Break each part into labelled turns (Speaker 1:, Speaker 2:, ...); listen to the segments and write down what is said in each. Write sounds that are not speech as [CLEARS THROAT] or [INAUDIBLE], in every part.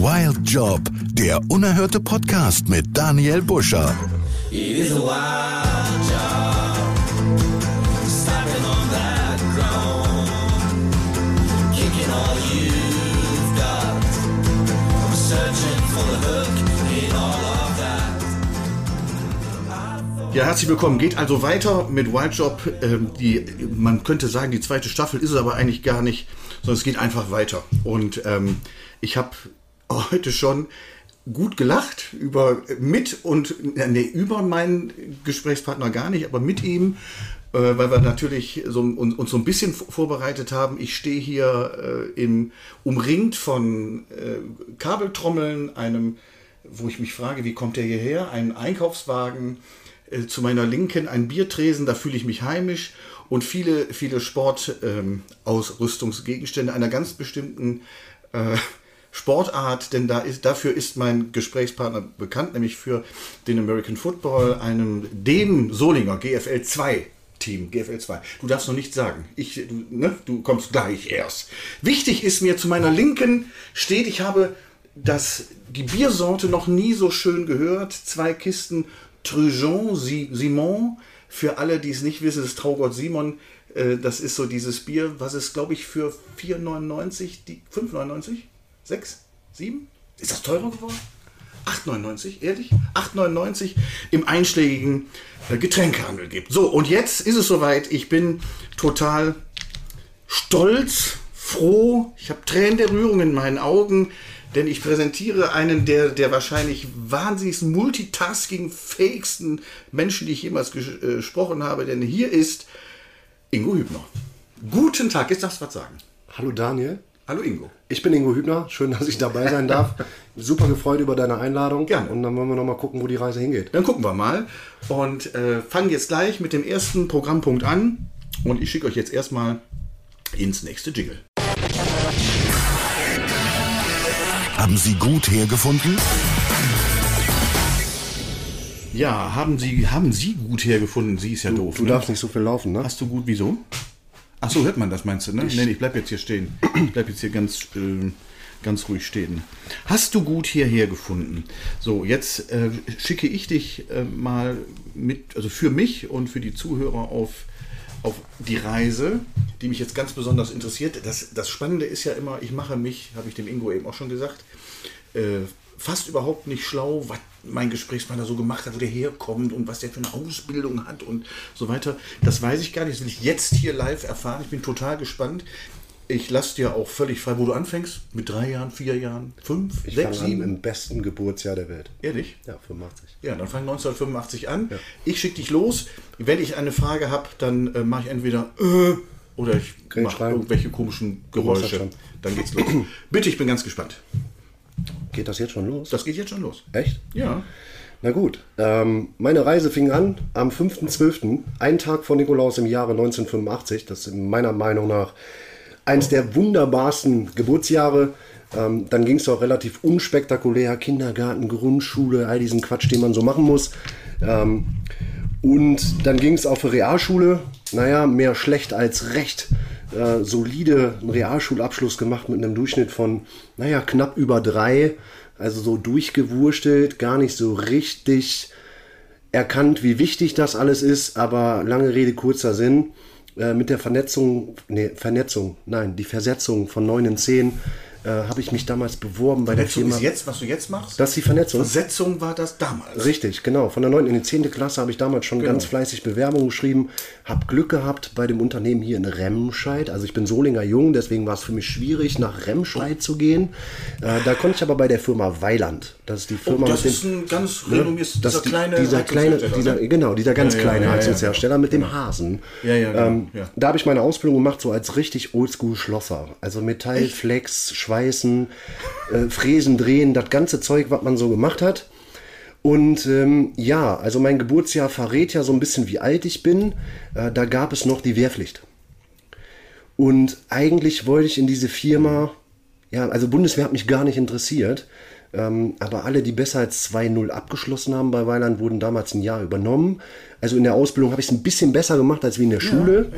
Speaker 1: Wild Job, der unerhörte Podcast mit Daniel Buscher.
Speaker 2: Ja, herzlich willkommen. Geht also weiter mit Wild Job. Ähm, die, man könnte sagen, die zweite Staffel ist es aber eigentlich gar nicht, sondern es geht einfach weiter. Und ähm, ich habe heute schon gut gelacht über mit und nee, über meinen Gesprächspartner gar nicht, aber mit ihm, äh, weil wir natürlich so, uns, uns so ein bisschen vorbereitet haben. Ich stehe hier äh, im, umringt von äh, Kabeltrommeln, einem, wo ich mich frage, wie kommt der hierher? Ein Einkaufswagen, äh, zu meiner Linken ein Biertresen, da fühle ich mich heimisch und viele, viele Sportausrüstungsgegenstände einer ganz bestimmten äh, Sportart, denn da ist, dafür ist mein Gesprächspartner bekannt, nämlich für den American Football, einem dem Solinger GFL 2 Team, GFL 2. Du darfst noch nichts sagen. Ich, du, ne, du kommst gleich erst. Wichtig ist mir, zu meiner Linken steht, ich habe das, die Biersorte noch nie so schön gehört. Zwei Kisten Trujon Simon. Für alle, die es nicht wissen, ist Traugott Simon. Äh, Das ist so dieses Bier, was es, glaube ich, für 4,99, die 5,99? 6? 7? Ist das teurer geworden? 8,99, ehrlich? 8,99 im einschlägigen äh, Getränkehandel gibt. So, und jetzt ist es soweit. Ich bin total stolz, froh. Ich habe Tränen der Rührung in meinen Augen, denn ich präsentiere einen der, der wahrscheinlich wahnsinnig multitasking-fähigsten Menschen, die ich jemals ges äh, gesprochen habe. Denn hier ist Ingo Hübner. Guten Tag, jetzt darfst du was sagen.
Speaker 3: Hallo Daniel,
Speaker 2: Hallo Ingo.
Speaker 3: ich bin Ingo Hübner. Schön, dass ich dabei sein darf. [LAUGHS] Super gefreut über deine Einladung.
Speaker 2: Gerne.
Speaker 3: Und dann wollen wir noch mal gucken, wo die Reise hingeht.
Speaker 2: Dann gucken wir mal und äh, fangen jetzt gleich mit dem ersten Programmpunkt an. Und ich schicke euch jetzt erstmal ins nächste Jingle.
Speaker 1: Haben Sie gut hergefunden?
Speaker 2: Ja, haben Sie, haben Sie gut hergefunden? Sie ist ja doof.
Speaker 3: Du
Speaker 2: ne?
Speaker 3: darfst nicht so viel laufen, ne?
Speaker 2: Hast du gut, wieso? Ach so, hört man das, meinst du, ne? Nee, ich bleib jetzt hier stehen. Ich bleib jetzt hier ganz, äh, ganz ruhig stehen. Hast du gut hierher gefunden? So, jetzt äh, schicke ich dich äh, mal mit, also für mich und für die Zuhörer auf, auf die Reise, die mich jetzt ganz besonders interessiert. Das, das Spannende ist ja immer, ich mache mich, habe ich dem Ingo eben auch schon gesagt, äh, fast überhaupt nicht schlau, was mein Gesprächspartner so gemacht hat, wo der herkommt und was der für eine Ausbildung hat und so weiter. Das weiß ich gar nicht. Das will ich jetzt hier live erfahren. Ich bin total gespannt. Ich lasse dir auch völlig frei, wo du anfängst. Mit drei Jahren, vier Jahren, fünf,
Speaker 3: Ich
Speaker 2: sechs,
Speaker 3: fange an
Speaker 2: sieben.
Speaker 3: im besten Geburtsjahr der Welt.
Speaker 2: Ehrlich?
Speaker 3: Ja, 85.
Speaker 2: Ja, dann fang 1985 an. Ich schicke dich los. Wenn ich eine Frage habe, dann äh, mache ich entweder äh, oder ich mache irgendwelche komischen Geräusche. Dann geht's los. Bitte, ich bin ganz gespannt.
Speaker 3: Geht das jetzt schon los?
Speaker 2: Das geht jetzt schon los.
Speaker 3: Echt?
Speaker 2: Ja.
Speaker 3: Na gut. Ähm, meine Reise fing an am 5.12., einen Tag vor Nikolaus im Jahre 1985. Das ist meiner Meinung nach eins der wunderbarsten Geburtsjahre. Ähm, dann ging es auch relativ unspektakulär. Kindergarten, Grundschule, all diesen Quatsch, den man so machen muss. Ähm, und dann ging es auf Realschule. Naja, mehr schlecht als recht. Äh, solide einen Realschulabschluss gemacht mit einem Durchschnitt von, naja, knapp über drei. Also so durchgewurstelt, gar nicht so richtig erkannt, wie wichtig das alles ist. Aber lange Rede, kurzer Sinn. Äh, mit der Vernetzung, nee, Vernetzung, nein, die Versetzung von 9 in 10 äh, habe ich mich damals beworben bei der
Speaker 2: Vernetzung
Speaker 3: Firma.
Speaker 2: ist jetzt, was du jetzt machst?
Speaker 3: Das ist die Vernetzung.
Speaker 2: Versetzung war das damals.
Speaker 3: Richtig, genau. Von der 9. in die 10. Klasse habe ich damals schon
Speaker 2: Genau.
Speaker 3: ganz fleißig Bewerbungen geschrieben. Habe Glück gehabt bei dem Unternehmen hier in Remscheid. Also ich bin Solinger Jung, deswegen war es für mich schwierig, nach Remscheid zu gehen. Äh, da konnte ich aber bei der Firma Weiland. Das ist die
Speaker 2: Oh,
Speaker 3: Firma
Speaker 2: das
Speaker 3: mit
Speaker 2: ist
Speaker 3: dem...
Speaker 2: ein ganz
Speaker 3: Ne?
Speaker 2: renommierter,
Speaker 3: Das
Speaker 2: dieser
Speaker 3: die,
Speaker 2: kleine
Speaker 3: dieser kleine, dieser,
Speaker 2: ne?
Speaker 3: genau, dieser ganz
Speaker 2: Ja, ja,
Speaker 3: kleine
Speaker 2: ja, ja,
Speaker 3: Heizungshersteller mit dem Hasen.
Speaker 2: Ja, ja, genau,
Speaker 3: ähm,
Speaker 2: ja.
Speaker 3: Da habe ich meine Ausbildung gemacht, so als richtig Oldschool-Schlosser. Also Metall, Flex, Schweißen, äh, Fräsen, Drehen, das ganze Zeug, was man so gemacht hat. Und ähm, ja, also mein Geburtsjahr verrät ja so ein bisschen, wie alt ich bin. Äh, da gab es noch die Wehrpflicht. Und eigentlich wollte ich in diese Firma, ja, also Bundeswehr hat mich gar nicht interessiert. Ähm, aber alle, die besser als 2-0 abgeschlossen haben bei Weiland, wurden damals ein Jahr übernommen. Also in der Ausbildung habe ich es ein bisschen besser gemacht als wie in der Schule.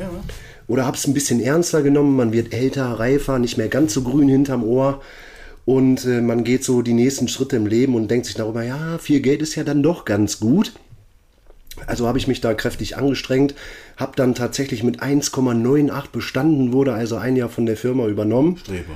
Speaker 3: Oder habe es ein bisschen ernster genommen. Man wird älter, reifer, nicht mehr ganz so grün hinterm Ohr. Und äh, man geht so die nächsten Schritte im Leben und denkt sich darüber, ja, viel Geld ist ja dann doch ganz gut. Also habe ich mich da kräftig angestrengt, habe dann tatsächlich mit 1,98 bestanden, wurde also ein Jahr von der Firma übernommen.
Speaker 2: Streber.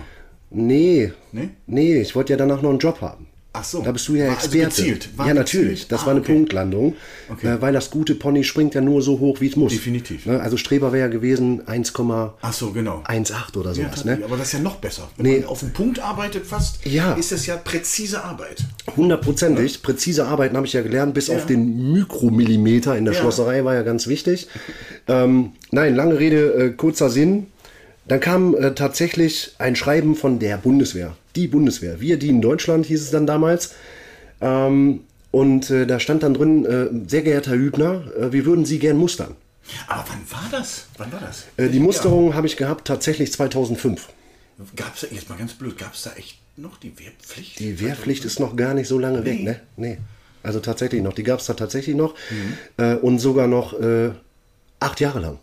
Speaker 3: Nee,
Speaker 2: Nee?
Speaker 3: nee, ich wollte ja danach noch einen Job haben.
Speaker 2: Ach so.
Speaker 3: Da bist du ja
Speaker 2: also
Speaker 3: Experte.
Speaker 2: gezielt. War
Speaker 3: ja, natürlich.
Speaker 2: gezielt.
Speaker 3: Das
Speaker 2: Ah,
Speaker 3: war eine
Speaker 2: okay.
Speaker 3: Punktlandung,
Speaker 2: Okay.
Speaker 3: äh, weil das gute Pony springt ja nur so hoch, wie es muss.
Speaker 2: Definitiv.
Speaker 3: Ne? Also Streber wäre ja gewesen 1,18
Speaker 2: Ach so, genau.
Speaker 3: oder
Speaker 2: Ja,
Speaker 3: sowas.
Speaker 2: tatsächlich.
Speaker 3: ne?
Speaker 2: Aber das ist ja noch besser. Wenn
Speaker 3: Nee.
Speaker 2: man auf den Punkt arbeitet fast,
Speaker 3: Ja.
Speaker 2: ist es ja präzise Arbeit.
Speaker 3: Hundertprozentig. Präzise Arbeiten habe ich ja gelernt, bis
Speaker 2: Ja.
Speaker 3: auf den Mikromillimeter in der
Speaker 2: Ja.
Speaker 3: Schlosserei war ja ganz wichtig. Ähm, nein, lange Rede, äh, kurzer Sinn. Dann kam äh, tatsächlich ein Schreiben von der Bundeswehr. Die Bundeswehr. Wir dienen Deutschland, hieß es dann damals. Ähm, und äh, da stand dann drin, äh, sehr geehrter Herr Hübner, äh, wir würden Sie gern mustern.
Speaker 2: Aber wann war das? Wann war das?
Speaker 3: Äh, die Musterung habe ich gehabt tatsächlich 2005.
Speaker 2: Gab es da, jetzt mal ganz blöd, gab es da echt noch die Wehrpflicht?
Speaker 3: Die Wehrpflicht ist noch gar nicht so lange weg, ne? Nee. Also tatsächlich noch. Die gab es da tatsächlich noch. Äh, und sogar noch acht Jahre lang.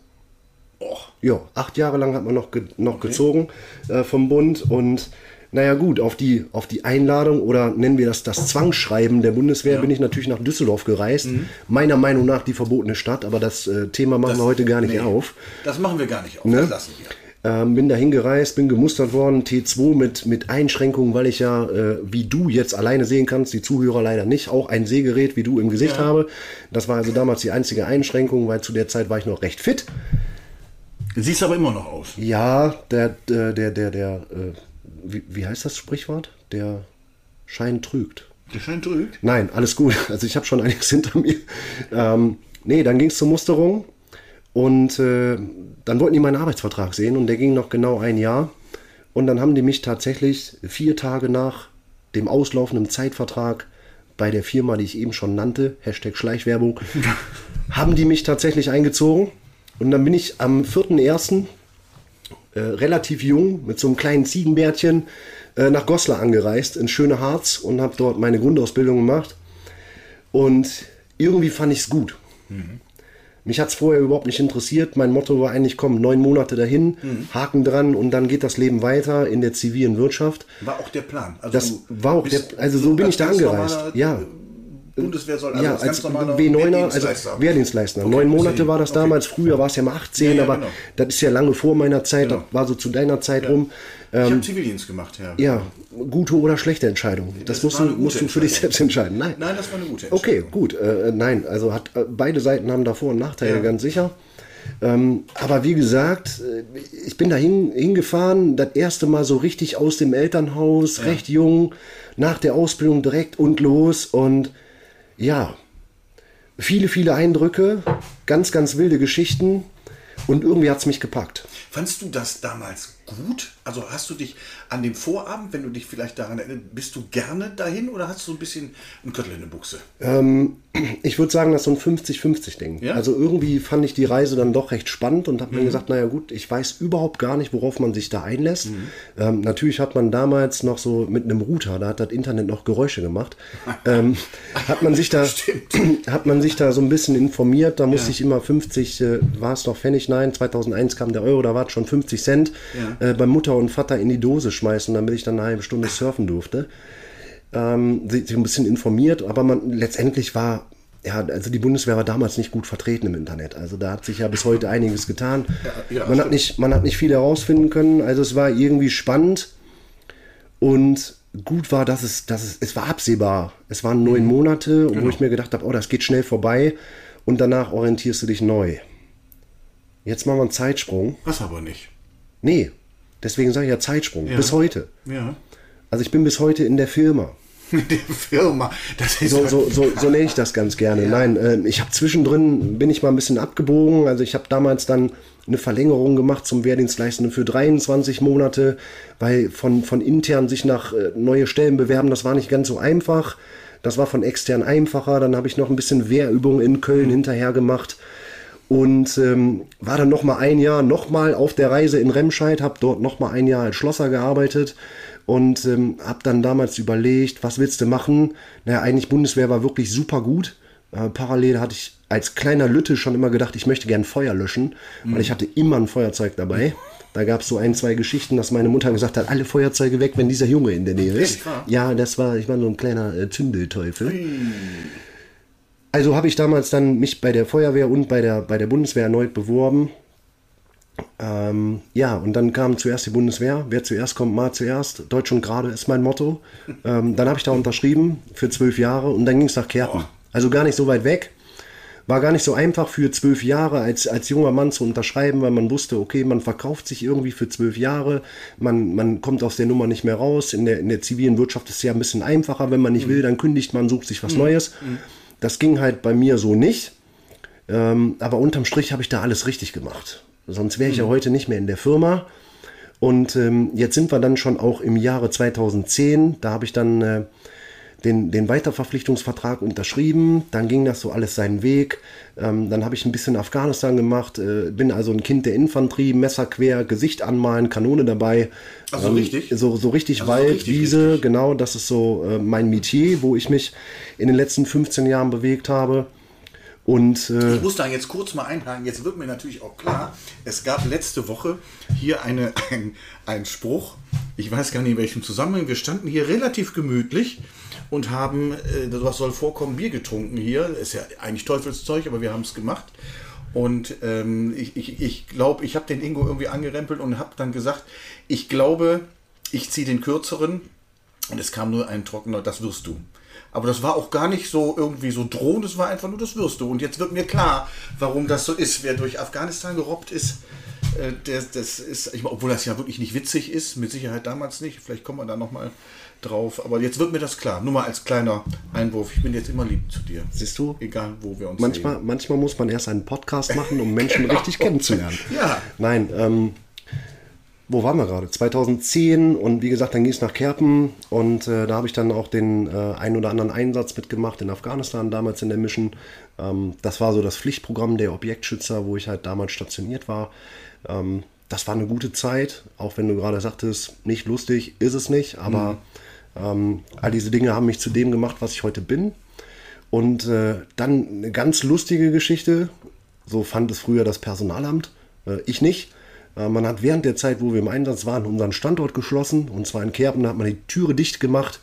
Speaker 2: Och,
Speaker 3: Ja, acht Jahre lang hat man noch, ge noch gezogen äh, vom Bund. Und naja gut, auf die, auf die Einladung oder nennen wir das das Zwangsschreiben der Bundeswehr bin ich natürlich nach Düsseldorf gereist. Meiner Meinung nach die verbotene Stadt, aber das äh, Thema machen wir heute gar nicht
Speaker 2: nee,
Speaker 3: auf.
Speaker 2: Das machen wir gar nicht auf.
Speaker 3: Ne?
Speaker 2: Das lassen wir.
Speaker 3: Ähm, bin dahin gereist, bin gemustert worden, T2 mit, mit Einschränkungen, weil ich ja, äh, wie du jetzt alleine sehen kannst, die Zuhörer leider nicht, auch ein Sehgerät wie du im Gesicht habe. Das war also damals die einzige Einschränkung, weil zu der Zeit war ich noch recht fit.
Speaker 2: Siehst aber immer noch aus.
Speaker 3: Ja, der, der, der, der, der äh, wie, wie heißt das Sprichwort? Der Schein trügt.
Speaker 2: Der Schein trügt.
Speaker 3: Nein, alles gut. Also ich habe schon einiges hinter mir. Ähm, nee, dann ging es zur Musterung und äh, dann wollten die meinen Arbeitsvertrag sehen und der ging noch genau ein Jahr. Und dann haben die mich tatsächlich vier Tage nach dem auslaufenden Zeitvertrag bei der Firma, die ich eben schon nannte, Hashtag Schleichwerbung, [LAUGHS] haben die mich tatsächlich eingezogen. Und dann bin ich am 4.1. Äh, relativ jung mit so einem kleinen Ziegenbärtchen äh, nach Goslar angereist, ins schöne Harz und habe dort meine Grundausbildung gemacht. Und irgendwie fand ich es gut. Mich hat es vorher überhaupt nicht interessiert. Mein Motto war eigentlich, komm, neun Monate dahin, Haken dran und dann geht das Leben weiter in der zivilen Wirtschaft.
Speaker 2: War auch der Plan. Also
Speaker 3: Das war auch der, also so bin ich da angereist. Ja,
Speaker 2: Bundeswehr soll also
Speaker 3: ja,
Speaker 2: als
Speaker 3: als
Speaker 2: ganz normaler
Speaker 3: W9er, also
Speaker 2: Wehrdienstleister. Okay,
Speaker 3: Neun Monate war das
Speaker 2: Okay.
Speaker 3: damals, früher war es ja mal 18,
Speaker 2: Ja, ja,
Speaker 3: aber
Speaker 2: genau.
Speaker 3: das ist ja lange vor meiner Zeit,
Speaker 2: Genau.
Speaker 3: das war so zu deiner Zeit rum.
Speaker 2: Ich habe Zivildienst gemacht, Herr.
Speaker 3: Ja, gute oder schlechte Entscheidung. Das,
Speaker 2: Das
Speaker 3: musst, du, musst du für dich selbst entscheiden. Nein.
Speaker 2: Nein, das war eine gute
Speaker 3: Okay,
Speaker 2: Entscheidung.
Speaker 3: gut. Äh, nein, also hat äh, beide Seiten haben da Vor- und Nachteile,
Speaker 2: Ja.
Speaker 3: ganz sicher. Ähm, aber wie gesagt, äh, ich bin da hin, hingefahren, das erste Mal so richtig aus dem Elternhaus, recht jung, nach der Ausbildung direkt und los und ja, viele, viele Eindrücke, ganz, ganz wilde Geschichten und irgendwie hat es mich gepackt.
Speaker 2: Fandst du das damals gut? Also hast du dich an dem Vorabend, wenn du dich vielleicht daran erinnerst, bist du gerne dahin oder hast du so ein bisschen einen Köttel in der Buchse?
Speaker 3: Ähm, [CLEARS THROAT] ich würde sagen, das ist so ein 50-50-Ding.
Speaker 2: Ja?
Speaker 3: Also irgendwie fand ich die Reise dann doch recht spannend und habe mir gesagt, naja gut, ich weiß überhaupt gar nicht, worauf man sich da einlässt. Ähm, natürlich hat man damals noch so mit einem Router, da hat das Internet noch Geräusche gemacht, [LAUGHS] ähm, hat man sich da [LAUGHS] [CLEARS THROAT] hat man sich da so ein bisschen informiert. Da musste ich immer 50, äh, war es noch Pfennig, nein, 2001 kam der Euro, da war es schon 50 Cent äh, bei Mutter und Vater in die Dose schmeißen, damit ich dann eine halbe Stunde surfen durfte ähm, sich sich ein bisschen informiert, aber man letztendlich war, ja, also die Bundeswehr war damals nicht gut vertreten im Internet. Also da hat sich ja bis heute einiges getan.
Speaker 2: Ja, ja,
Speaker 3: man, hat nicht, man hat nicht viel herausfinden können. Also es war irgendwie spannend und gut war, dass es, dass es, es war absehbar. Es waren neun Monate, wo ich mir gedacht habe, oh, das geht schnell vorbei und danach orientierst du dich neu. Jetzt machen wir einen Zeitsprung.
Speaker 2: Was aber nicht.
Speaker 3: Nee, deswegen sage ich ja Zeitsprung. Bis heute.
Speaker 2: Ja.
Speaker 3: Also ich bin bis heute in der Firma. [LAUGHS]
Speaker 2: Die Firma. Das ist
Speaker 3: So, so, so, so nenne ich das ganz gerne. Nein, äh, ich habe zwischendrin, bin ich mal ein bisschen abgebogen. Also ich habe damals dann eine Verlängerung gemacht zum Wehrdienstleistenden für 23 Monate, weil von, von intern sich nach äh, neue Stellen bewerben, das war nicht ganz so einfach. Das war von extern einfacher. Dann habe ich noch ein bisschen Wehrübungen in Köln hinterher gemacht und ähm, war dann noch mal ein Jahr noch mal auf der Reise in Remscheid, habe dort noch mal ein Jahr als Schlosser gearbeitet und ähm, habe dann damals überlegt, was willst du machen? Naja, eigentlich Bundeswehr war wirklich super gut. Äh, parallel hatte ich als kleiner Lütte schon immer gedacht, ich möchte gern Feuer löschen, weil ich hatte immer ein Feuerzeug dabei. Da gab es so ein, zwei Geschichten, dass meine Mutter gesagt hat, alle Feuerzeuge weg, wenn dieser Junge in der Nähe ist. Ja, das war, ich war so ein kleiner äh, Zündelteufel. Also habe ich damals dann mich bei der Feuerwehr und bei der, bei der Bundeswehr erneut beworben. Ähm, ja, und dann kam zuerst die Bundeswehr. Wer zuerst kommt, mal zuerst. Deutsch und gerade ist mein Motto. Ähm, dann habe ich da unterschrieben für zwölf Jahre und dann ging es nach Kerpen. Also gar nicht so weit weg. War gar nicht so einfach für zwölf Jahre als, als junger Mann zu unterschreiben, weil man wusste, okay, man verkauft sich irgendwie für zwölf Jahre, man, man kommt aus der Nummer nicht mehr raus. In der, in der zivilen Wirtschaft ist es ja ein bisschen einfacher, wenn man nicht will, dann kündigt man, sucht sich was Neues. Das ging halt bei mir so nicht. Ähm, aber unterm Strich habe ich da alles richtig gemacht. Sonst wäre ich ja heute nicht mehr in der Firma. Und ähm, jetzt sind wir dann schon auch im Jahre 2010. Da habe ich dann äh, den, den Weiterverpflichtungsvertrag unterschrieben. Dann ging das so alles seinen Weg. Ähm, dann habe ich ein bisschen Afghanistan gemacht. Äh, bin also ein Kind der Infanterie, Messer quer, Gesicht anmalen, Kanone dabei.
Speaker 2: Ach so,
Speaker 3: Ähm,
Speaker 2: richtig?
Speaker 3: So, so richtig
Speaker 2: Also so
Speaker 3: Wald,
Speaker 2: richtig,
Speaker 3: Wiese,
Speaker 2: richtig.
Speaker 3: genau. Das ist so äh, mein Metier, wo ich mich in den letzten 15 Jahren bewegt habe. Und äh,
Speaker 2: Ich muss da jetzt kurz mal einhaken. Jetzt wird mir natürlich auch klar, es gab letzte Woche hier eine, [LAUGHS] ein, ein Spruch. Ich weiß gar nicht in welchem Zusammenhang. Wir standen hier relativ gemütlich und haben, äh, was soll vorkommen, Bier getrunken hier. Ist ja eigentlich Teufelszeug, aber wir haben es gemacht. Und ähm, ich glaube, ich, ich, glaub, ich habe den Ingo irgendwie angerempelt und habe dann gesagt, ich glaube, ich ziehe den kürzeren. Und es kam nur ein trockener, das wirst du. Aber das war auch gar nicht so irgendwie so drohend, es war einfach nur, das wirst du. Und jetzt wird mir klar, warum das so ist. Wer durch Afghanistan gerobbt ist, äh, der, das ist, ich obwohl das ja wirklich nicht witzig ist, mit Sicherheit damals nicht, vielleicht kommen wir da nochmal drauf. Aber jetzt wird mir das klar. Nur mal als kleiner Einwurf. Ich bin jetzt immer lieb zu dir.
Speaker 3: Siehst du?
Speaker 2: Egal, wo wir uns
Speaker 3: manchmal,
Speaker 2: sehen.
Speaker 3: manchmal muss man erst einen Podcast machen, um Menschen [LAUGHS] richtig kennenzulernen.
Speaker 2: Ja.
Speaker 3: Nein, ähm, wo waren wir gerade? 2010 und wie gesagt, dann ging es nach Kerpen und äh, da habe ich dann auch den äh, ein oder anderen Einsatz mitgemacht in Afghanistan, damals in der Mission. Ähm, das war so das Pflichtprogramm der Objektschützer, wo ich halt damals stationiert war. Ähm, das war eine gute Zeit, auch wenn du gerade sagtest, nicht lustig, ist es nicht, aber ähm, all diese Dinge haben mich zu dem gemacht, was ich heute bin. Und äh, dann eine ganz lustige Geschichte, so fand es früher das Personalamt, äh, ich nicht. Äh, man hat während der Zeit, wo wir im Einsatz waren, unseren Standort geschlossen, und zwar in Kerpen, da hat man die Türe dicht gemacht.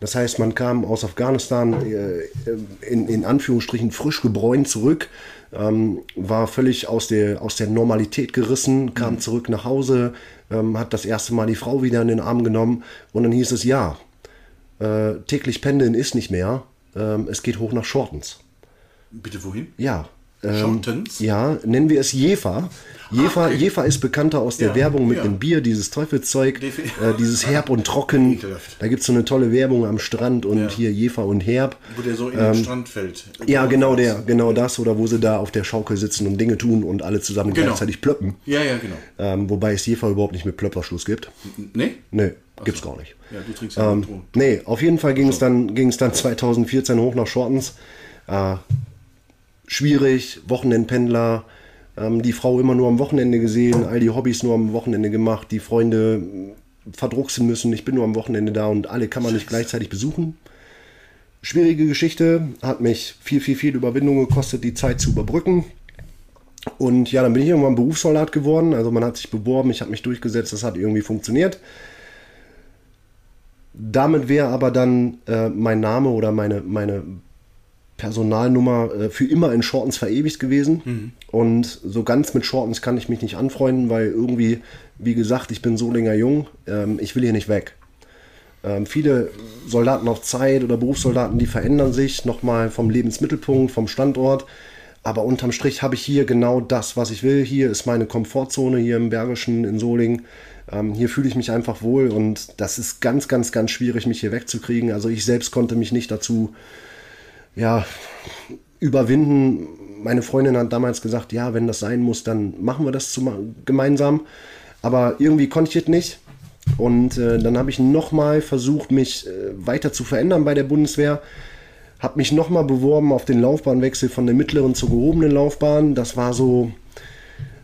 Speaker 3: Das heißt, man kam aus Afghanistan äh, in, in Anführungsstrichen frisch gebräunt zurück, ähm, war völlig aus der, aus der Normalität gerissen, kam zurück nach Hause, ähm, hat das erste Mal die Frau wieder in den Arm genommen und dann hieß es, ja, äh, täglich pendeln ist nicht mehr, ähm, es geht hoch nach Shortens.
Speaker 2: Bitte wohin?
Speaker 3: Ja. Ähm,
Speaker 2: Shortens?
Speaker 3: Ja, nennen wir es Jefer. Jefer,
Speaker 2: okay.
Speaker 3: Jefer ist bekannter aus der
Speaker 2: Ja,
Speaker 3: Werbung mit
Speaker 2: ja.
Speaker 3: dem Bier, dieses Teufelszeug,
Speaker 2: Defi-
Speaker 3: äh, dieses [LAUGHS] Herb und Trocken. Da gibt es so eine tolle Werbung am Strand und
Speaker 2: Ja.
Speaker 3: hier Jefer und Herb.
Speaker 2: Wo der so in den Strand fällt.
Speaker 3: Ähm, Ja, genau der, genau das, oder wo sie da auf der Schaukel sitzen und Dinge tun und alle zusammen
Speaker 2: Genau.
Speaker 3: gleichzeitig plöppen.
Speaker 2: Ja, ja, genau.
Speaker 3: Ähm, wobei es Jefer überhaupt nicht mit Plöpperschluss gibt.
Speaker 2: Nee?
Speaker 3: Nö, gibt's gar nicht.
Speaker 2: Ja, du trinkst ja
Speaker 3: Ähm,
Speaker 2: ähm,
Speaker 3: nee, auf jeden Fall ging es dann, ging es dann [LAUGHS] 2014 hoch nach Shortens. Äh, schwierig, Wochenendpendler, ähm, die Frau immer nur am Wochenende gesehen, all die Hobbys nur am Wochenende gemacht, die Freunde mh, verdrucksen müssen, ich bin nur am Wochenende da und alle kann man nicht gleichzeitig besuchen. Schwierige Geschichte, hat mich viel, viel, viel Überwindung gekostet, die Zeit zu überbrücken. Und ja, dann bin ich irgendwann Berufssoldat geworden. Also man hat sich beworben, ich habe mich durchgesetzt, das hat irgendwie funktioniert. Damit wäre aber dann äh, mein Name oder meine, meine Personalnummer äh, für immer in Shortens verewigt gewesen. Und so ganz mit Shortens kann ich mich nicht anfreunden, weil irgendwie, wie gesagt, ich bin Solinger Jung, ähm, ich will hier nicht weg. Ähm, viele Soldaten auf Zeit oder Berufssoldaten, die verändern sich nochmal vom Lebensmittelpunkt, vom Standort. Aber unterm Strich habe ich hier genau das, was ich will. Hier ist meine Komfortzone hier im Bergischen in Solingen. Ähm, hier fühle ich mich einfach wohl und das ist ganz, ganz, ganz schwierig, mich hier wegzukriegen. Also ich selbst konnte mich nicht dazu ja, überwinden. Meine Freundin hat damals gesagt, ja, wenn das sein muss, dann machen wir das zum, gemeinsam. Aber irgendwie konnte ich es nicht. Und äh, dann habe ich nochmal versucht, mich äh, weiter zu verändern bei der Bundeswehr. Habe mich nochmal beworben auf den Laufbahnwechsel von der mittleren zur gehobenen Laufbahn. Das war so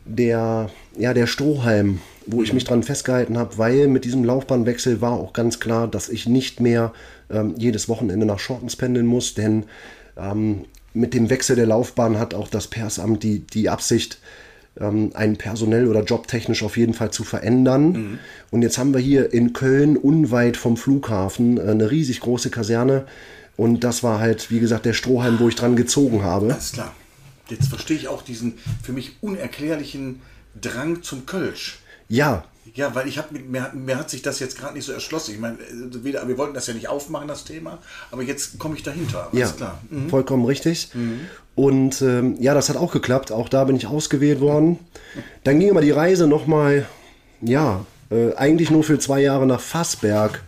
Speaker 3: der, ja, der Strohhalm, wo ich mich dran festgehalten habe, weil mit diesem Laufbahnwechsel war auch ganz klar, dass ich nicht mehr ähm, jedes Wochenende nach Shortens pendeln muss, denn ähm, mit dem Wechsel der Laufbahn hat auch das Persamt die, die Absicht, ähm, einen personell oder jobtechnisch auf jeden Fall zu verändern. Und jetzt haben wir hier in Köln, unweit vom Flughafen, äh, eine riesig große Kaserne. Und das war halt, wie gesagt, der Strohhalm, wo ich dran gezogen habe.
Speaker 2: Alles klar. Jetzt verstehe ich auch diesen für mich unerklärlichen Drang zum Kölsch.
Speaker 3: Ja,
Speaker 2: Ja, weil ich habe mir, mir hat sich das jetzt gerade nicht so erschlossen. Ich meine, äh, weder, wir wollten das ja nicht aufmachen, das Thema, aber jetzt komme ich dahinter. Alles
Speaker 3: Ja,
Speaker 2: klar. Mhm.
Speaker 3: vollkommen richtig. Und ähm, ja, das hat auch geklappt. Auch da bin ich ausgewählt worden. Dann ging aber die Reise nochmal, ja, äh, eigentlich nur für zwei Jahre nach Fassberg.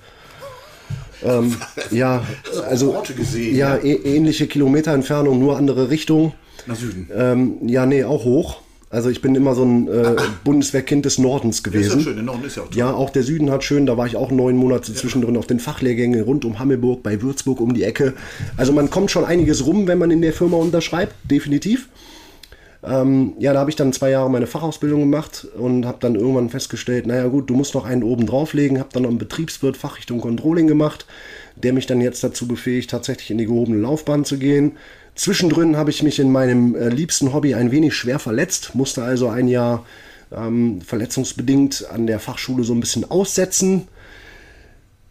Speaker 3: Ähm, [LAUGHS] ja, also
Speaker 2: gesehen,
Speaker 3: ja,
Speaker 2: ja.
Speaker 3: ähnliche Kilometerentfernung, nur andere Richtung.
Speaker 2: Nach Süden.
Speaker 3: Ähm, ja, nee, auch hoch. Also ich bin immer so ein äh, [LAUGHS] Bundeswehrkind des Nordens
Speaker 2: ist ja
Speaker 3: gewesen.
Speaker 2: schön, der Norden ist ja auch toll.
Speaker 3: Ja, auch der Süden hat schön, da war ich auch neun Monate zwischendrin auf den Fachlehrgängen rund um Hammelburg, bei Würzburg um die Ecke. Also man kommt schon einiges rum, wenn man in der Firma unterschreibt, definitiv. Ähm, ja, da habe ich dann zwei Jahre meine Fachausbildung gemacht und habe dann irgendwann festgestellt, naja gut, du musst noch einen oben drauflegen, habe dann noch einen Betriebswirt Fachrichtung Controlling gemacht, der mich dann jetzt dazu befähigt, tatsächlich in die gehobene Laufbahn zu gehen. Zwischendrin habe ich mich in meinem äh, liebsten Hobby ein wenig schwer verletzt, musste also ein Jahr ähm, verletzungsbedingt an der Fachschule so ein bisschen aussetzen.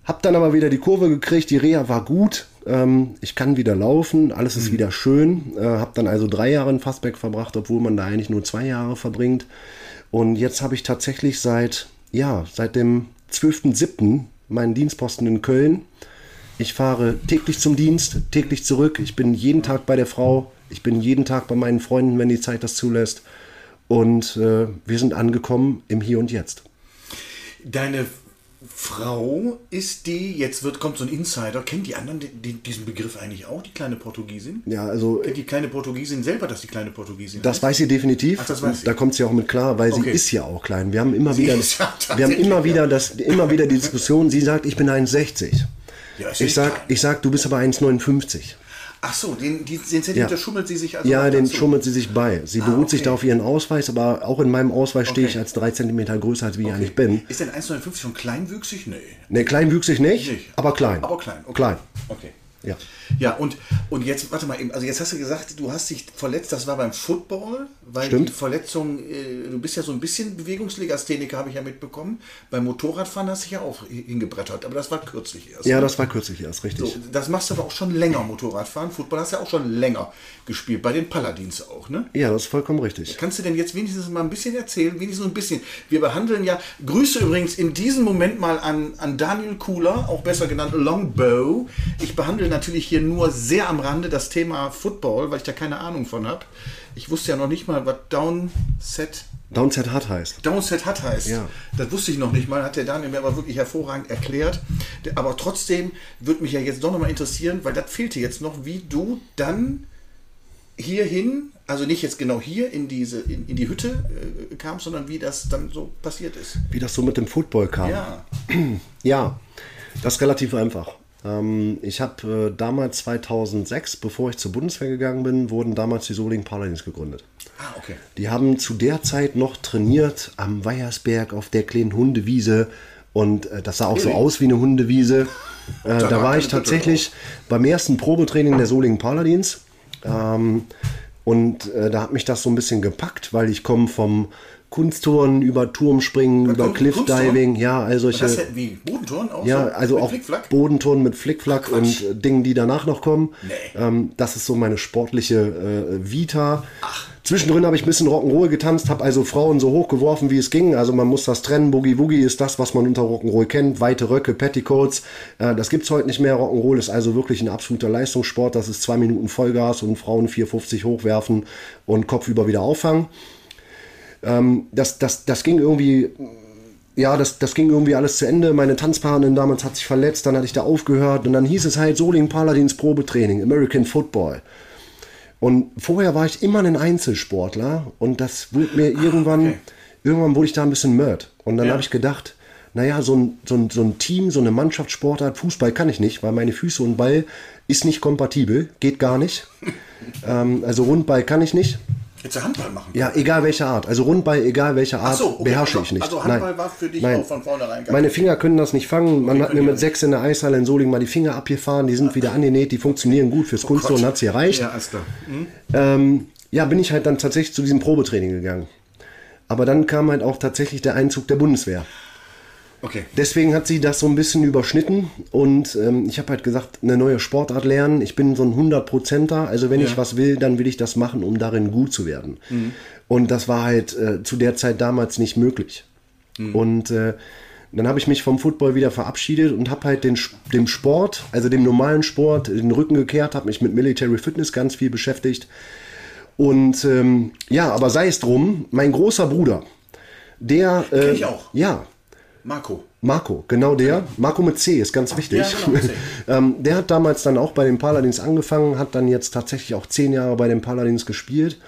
Speaker 3: Hab dann aber wieder die Kurve gekriegt, die Reha war gut, ähm, ich kann wieder laufen, alles ist wieder schön. Äh, hab dann also drei Jahre in Fassbeck verbracht, obwohl man da eigentlich nur zwei Jahre verbringt. Und jetzt habe ich tatsächlich seit, ja, seit dem 12.07. meinen Dienstposten in Köln. Ich fahre täglich zum Dienst, täglich zurück. Ich bin jeden Tag bei der Frau. Ich bin jeden Tag bei meinen Freunden, wenn die Zeit das zulässt. Und äh, wir sind angekommen im Hier und Jetzt.
Speaker 2: Deine Frau ist die, jetzt wird, kommt so ein Insider, kennt die anderen die, die, diesen Begriff eigentlich auch, die kleine Portugiesin?
Speaker 3: Ja, also
Speaker 2: Kennt die kleine Portugiesin selber, dass die kleine Portugiesin
Speaker 3: Das
Speaker 2: heißt?
Speaker 3: weiß sie definitiv.
Speaker 2: Ach, das weiß sie.
Speaker 3: Da kommt sie auch mit klar, weil
Speaker 2: Okay.
Speaker 3: sie ist ja auch klein. Wir haben immer
Speaker 2: Sie
Speaker 3: wieder,
Speaker 2: ja [LAUGHS]
Speaker 3: wir haben immer wieder das, immer wieder die Diskussion. Sie sagt, ich bin 1,60.
Speaker 2: Ja,
Speaker 3: Ich sag, ich sag, du bist aber 1,59.
Speaker 2: Ach so, den, den, Zentimeter
Speaker 3: Ja.
Speaker 2: schummelt sie sich also
Speaker 3: Ja, den
Speaker 2: dazu.
Speaker 3: schummelt sie sich bei. Sie beruht sich
Speaker 2: okay.
Speaker 3: da auf ihren Ausweis, aber auch in meinem Ausweis stehe
Speaker 2: Okay.
Speaker 3: ich als drei Zentimeter größer, als wie ich eigentlich bin.
Speaker 2: Ist denn 1,59 schon kleinwüchsig? Nee.
Speaker 3: Ne, kleinwüchsig nicht,
Speaker 2: Nicht.
Speaker 3: aber klein.
Speaker 2: Aber klein. Okay.
Speaker 3: Klein,
Speaker 2: Okay.
Speaker 3: Ja.
Speaker 2: Ja, und, und jetzt, warte mal eben, also jetzt hast du gesagt, du hast dich verletzt, das war beim Football, weil
Speaker 3: Stimmt.
Speaker 2: die Verletzung, äh, du bist ja so ein bisschen Bewegungslegastheniker, habe ich ja mitbekommen. Beim Motorradfahren hast du dich ja auch hingebrettert, aber das war kürzlich erst.
Speaker 3: Ja,
Speaker 2: ne?
Speaker 3: das war kürzlich erst, richtig.
Speaker 2: so, das machst du aber auch schon länger, Motorradfahren. Football hast du ja auch schon länger gespielt, bei den Paladins auch, ne?
Speaker 3: Ja, das ist vollkommen richtig.
Speaker 2: Kannst du denn jetzt wenigstens mal ein bisschen erzählen? Wenigstens ein bisschen. Wir behandeln ja, Grüße übrigens in diesem Moment mal an, an Daniel Kuhler, auch besser genannt Longbow. Ich behandle natürlich hier nur sehr am Rande das Thema Football, weil ich da keine Ahnung von habe. Ich wusste ja noch nicht mal, was Downset,
Speaker 3: Downset Hard heißt.
Speaker 2: Downset hat heißt.
Speaker 3: Ja.
Speaker 2: Das wusste ich noch nicht mal, hat der Daniel mir aber wirklich hervorragend erklärt. Aber trotzdem würde mich ja jetzt doch nochmal interessieren, weil das fehlte jetzt noch, wie du dann hierhin, also nicht jetzt genau hier in diese in, in die Hütte äh, kamst, sondern wie das dann so passiert ist.
Speaker 3: Wie das so mit dem Football kam.
Speaker 2: Ja. [CLEARS THROAT]
Speaker 3: Ja, das ist relativ einfach. Ähm, ich habe äh, damals 2006, bevor ich zur Bundeswehr gegangen bin, wurden damals die Solingen Paladins gegründet.
Speaker 2: Ah, okay.
Speaker 3: Die haben zu der Zeit noch trainiert am Weiersberg auf der kleinen Hundewiese und äh, das sah auch so aus wie eine Hundewiese. [LAUGHS] Äh, da
Speaker 2: war
Speaker 3: ich tatsächlich beim ersten Probetraining der Solingen Paladins ähm, und äh, da hat mich das so ein bisschen gepackt, weil ich komme vom Kunstturnen über Turmspringen, über
Speaker 2: kommt
Speaker 3: Cliffdiving, ja, all solche.
Speaker 2: Das ist wie Bodenturnen auch
Speaker 3: Ja,
Speaker 2: so?
Speaker 3: also
Speaker 2: Mit
Speaker 3: auch
Speaker 2: Flickflack?
Speaker 3: Bodenturnen mit Flickflack
Speaker 2: Quatsch.
Speaker 3: und äh, Dingen, die danach noch kommen.
Speaker 2: Nee.
Speaker 3: Ähm, das ist so meine sportliche äh, Vita. Zwischendrin habe ich ein bisschen Rock'n'Roll getanzt, habe also Frauen so hoch geworfen, wie es ging. Also man muss das trennen. Boogie Woogie ist das, was man unter Rock'n'Roll kennt. Weite Röcke, Petticoats. Äh, das gibt's heute nicht mehr. Rock'n'Roll ist also wirklich ein absoluter Leistungssport. Das ist zwei Minuten Vollgas und Frauen 4,50 hochwerfen und kopfüber wieder auffangen. Ähm, das, das, das ging irgendwie ja, das, das ging irgendwie alles zu Ende. Meine Tanzpartnerin damals hat sich verletzt, dann hatte ich da aufgehört und dann hieß es halt Solingen Paladins Probetraining, American Football. Und vorher war ich immer ein Einzelsportler und das wurde mir irgendwann,
Speaker 2: okay.
Speaker 3: irgendwann wurde ich da ein bisschen mörd. Und dann
Speaker 2: Ja.
Speaker 3: habe ich gedacht, naja, so ein, so, ein, so ein Team, so eine Mannschaftssportart, Fußball kann ich nicht, weil meine Füße und Ball ist nicht kompatibel, geht gar nicht. [LAUGHS] ähm, also Rundball kann ich nicht.
Speaker 2: Du Handball machen.
Speaker 3: Ja, egal welche Art. Also Rundball, egal welche Art,
Speaker 2: so, okay,
Speaker 3: beherrsche
Speaker 2: also-
Speaker 3: ich nicht.
Speaker 2: also Handball war für dich auch von vornherein gar
Speaker 3: Meine. Finger können das nicht fangen. Man hat mir mit sechs in der Eishalle in Solingen mal die Finger abgefahren. Die sind wieder angenäht. Die funktionieren gut fürs Kunstturnen. Hat's gereicht.
Speaker 2: Oh Ja, alles klar. Hm?
Speaker 3: Ähm, ja, bin ich halt dann tatsächlich zu diesem Probetraining gegangen. Aber dann kam halt auch tatsächlich der Einzug der Bundeswehr.
Speaker 2: Okay.
Speaker 3: Deswegen hat sie das so ein bisschen überschnitten und ähm, ich habe halt gesagt, eine neue Sportart lernen. Ich bin so ein 100%er, also wenn ich was will, dann will ich das machen, um darin gut zu werden. Und das war halt äh, zu der Zeit damals nicht möglich. Und äh, dann habe ich mich vom Football wieder verabschiedet und habe halt den, dem Sport, also dem normalen Sport, den Rücken gekehrt, habe mich mit Military Fitness ganz viel beschäftigt. Und ähm, ja, aber sei es drum, mein großer Bruder, der... Äh,
Speaker 2: Kenn ich auch.
Speaker 3: Ja,
Speaker 2: Marco.
Speaker 3: Marco, genau der. Marco mit C ist ganz wichtig.
Speaker 2: ja, genau, [LAUGHS]
Speaker 3: ähm, der hat damals dann auch bei den Paladins angefangen, hat dann jetzt tatsächlich auch zehn Jahre bei den Paladins gespielt.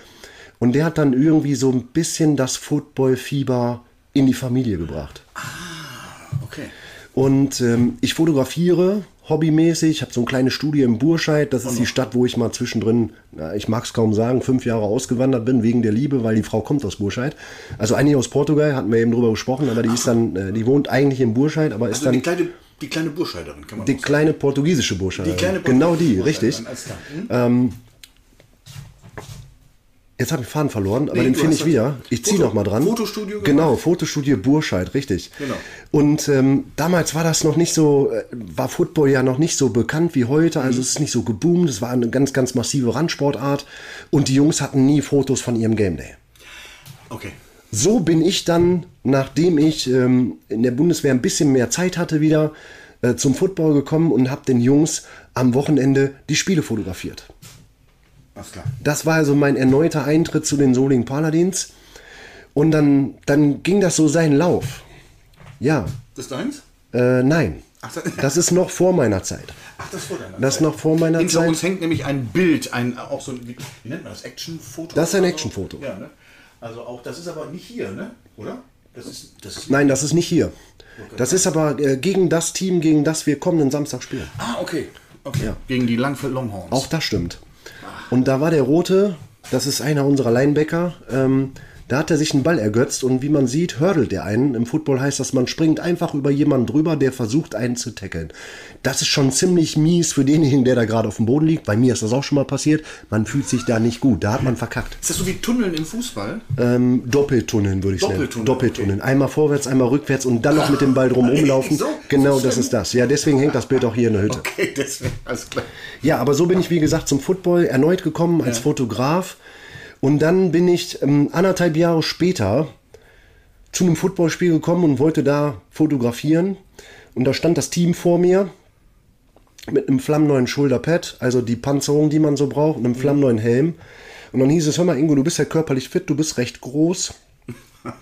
Speaker 3: Und der hat dann irgendwie so ein bisschen das Football-Fieber in die Familie gebracht.
Speaker 2: Okay.
Speaker 3: Und ähm, ich fotografiere hobbymäßig, habe so ein kleines Studio in Burscheid. Das ist die Stadt, wo ich mal zwischendrin, na, ich mag es kaum sagen, fünf Jahre ausgewandert bin wegen der Liebe, weil die Frau kommt aus Burscheid. Also eigentlich aus Portugal, hatten wir eben drüber gesprochen, aber die ist dann, äh, die wohnt eigentlich in Burscheid, aber ist
Speaker 2: Also
Speaker 3: dann
Speaker 2: die kleine, die kleine Burscheiderin, kann man
Speaker 3: die kleine portugiesische Burscheid.
Speaker 2: Die kleine
Speaker 3: genau die,
Speaker 2: Burscheiderin,
Speaker 3: richtig.
Speaker 2: alles klar.
Speaker 3: Jetzt habe ich Faden verloren, aber
Speaker 2: Nee,
Speaker 3: den finde ich wieder. Ich ziehe
Speaker 2: Foto-
Speaker 3: noch mal dran.
Speaker 2: Fotostudio gemacht?
Speaker 3: Genau, Fotostudio Burscheid, richtig.
Speaker 2: Genau.
Speaker 3: Und ähm, damals war das noch nicht so, äh, war Football ja noch nicht so bekannt wie heute. Also es ist nicht so geboomt. Es war eine ganz, ganz massive Randsportart. Und die Jungs hatten nie Fotos von ihrem Game Day.
Speaker 2: Okay.
Speaker 3: So bin ich dann, nachdem ich ähm, in der Bundeswehr ein bisschen mehr Zeit hatte wieder, äh, zum Football gekommen und habe den Jungs am Wochenende die Spiele fotografiert. Das war also mein erneuter Eintritt zu den Solingen Paladins. Und dann, dann ging das so seinen Lauf. Ja,
Speaker 2: Das ist deins?
Speaker 3: äh, nein.
Speaker 2: Ach, das-
Speaker 3: Das ist noch vor meiner Zeit.
Speaker 2: Ach, das vor deiner
Speaker 3: Das ist
Speaker 2: Zeit.
Speaker 3: noch vor meiner
Speaker 2: Hinter
Speaker 3: Zeit.
Speaker 2: uns hängt nämlich ein Bild, ein auch so ein, wie, wie nennt man das? Actionfoto?
Speaker 3: Das ist ein? Actionfoto.
Speaker 2: Ja, ne? Also auch, das ist aber nicht hier, ne? Oder? Das ist, das ist
Speaker 3: Nein, das ist nicht hier. Das ist aber äh, gegen das Team, gegen das wir kommenden Samstag spielen.
Speaker 2: Ah, okay. okay. Gegen die Langfeld Longhorns.
Speaker 3: Auch das stimmt. Und da war der Rote, das ist einer unserer Linebacker, ähm, da hat er sich einen Ball ergötzt und wie man sieht, hördelt er einen. Im Football heißt das, man springt einfach über jemanden drüber, der versucht, einen zu tackeln. Das ist schon ziemlich mies für denjenigen, der da gerade auf dem Boden liegt. Bei mir ist das auch schon mal passiert. Man fühlt sich da nicht gut. Da hat man verkackt.
Speaker 2: Ist das so wie Tunneln im Fußball?
Speaker 3: Ähm, Doppeltunneln würde ich nennen.
Speaker 2: Doppeltunnel,
Speaker 3: Doppeltunneln. Einmal vorwärts, einmal rückwärts und dann noch mit dem Ball drum rumlaufen.
Speaker 2: So,
Speaker 3: genau,
Speaker 2: so
Speaker 3: das ist das. Ja, deswegen hängt das Bild auch hier in der Hütte.
Speaker 2: Okay, [LAUGHS] deswegen, alles klar.
Speaker 3: Ja, aber so bin ich, wie gesagt, zum Football erneut gekommen als Fotograf. Und dann bin ich ähm, anderthalb Jahre später zu einem Footballspiel gekommen und wollte da fotografieren. Und da stand das Team vor mir mit einem flammneuen Schulterpad, also die Panzerung, die man so braucht, und einem flammneuen Helm. Und dann hieß es, hör mal, Ingo, du bist ja körperlich fit, du bist recht groß. [LAUGHS]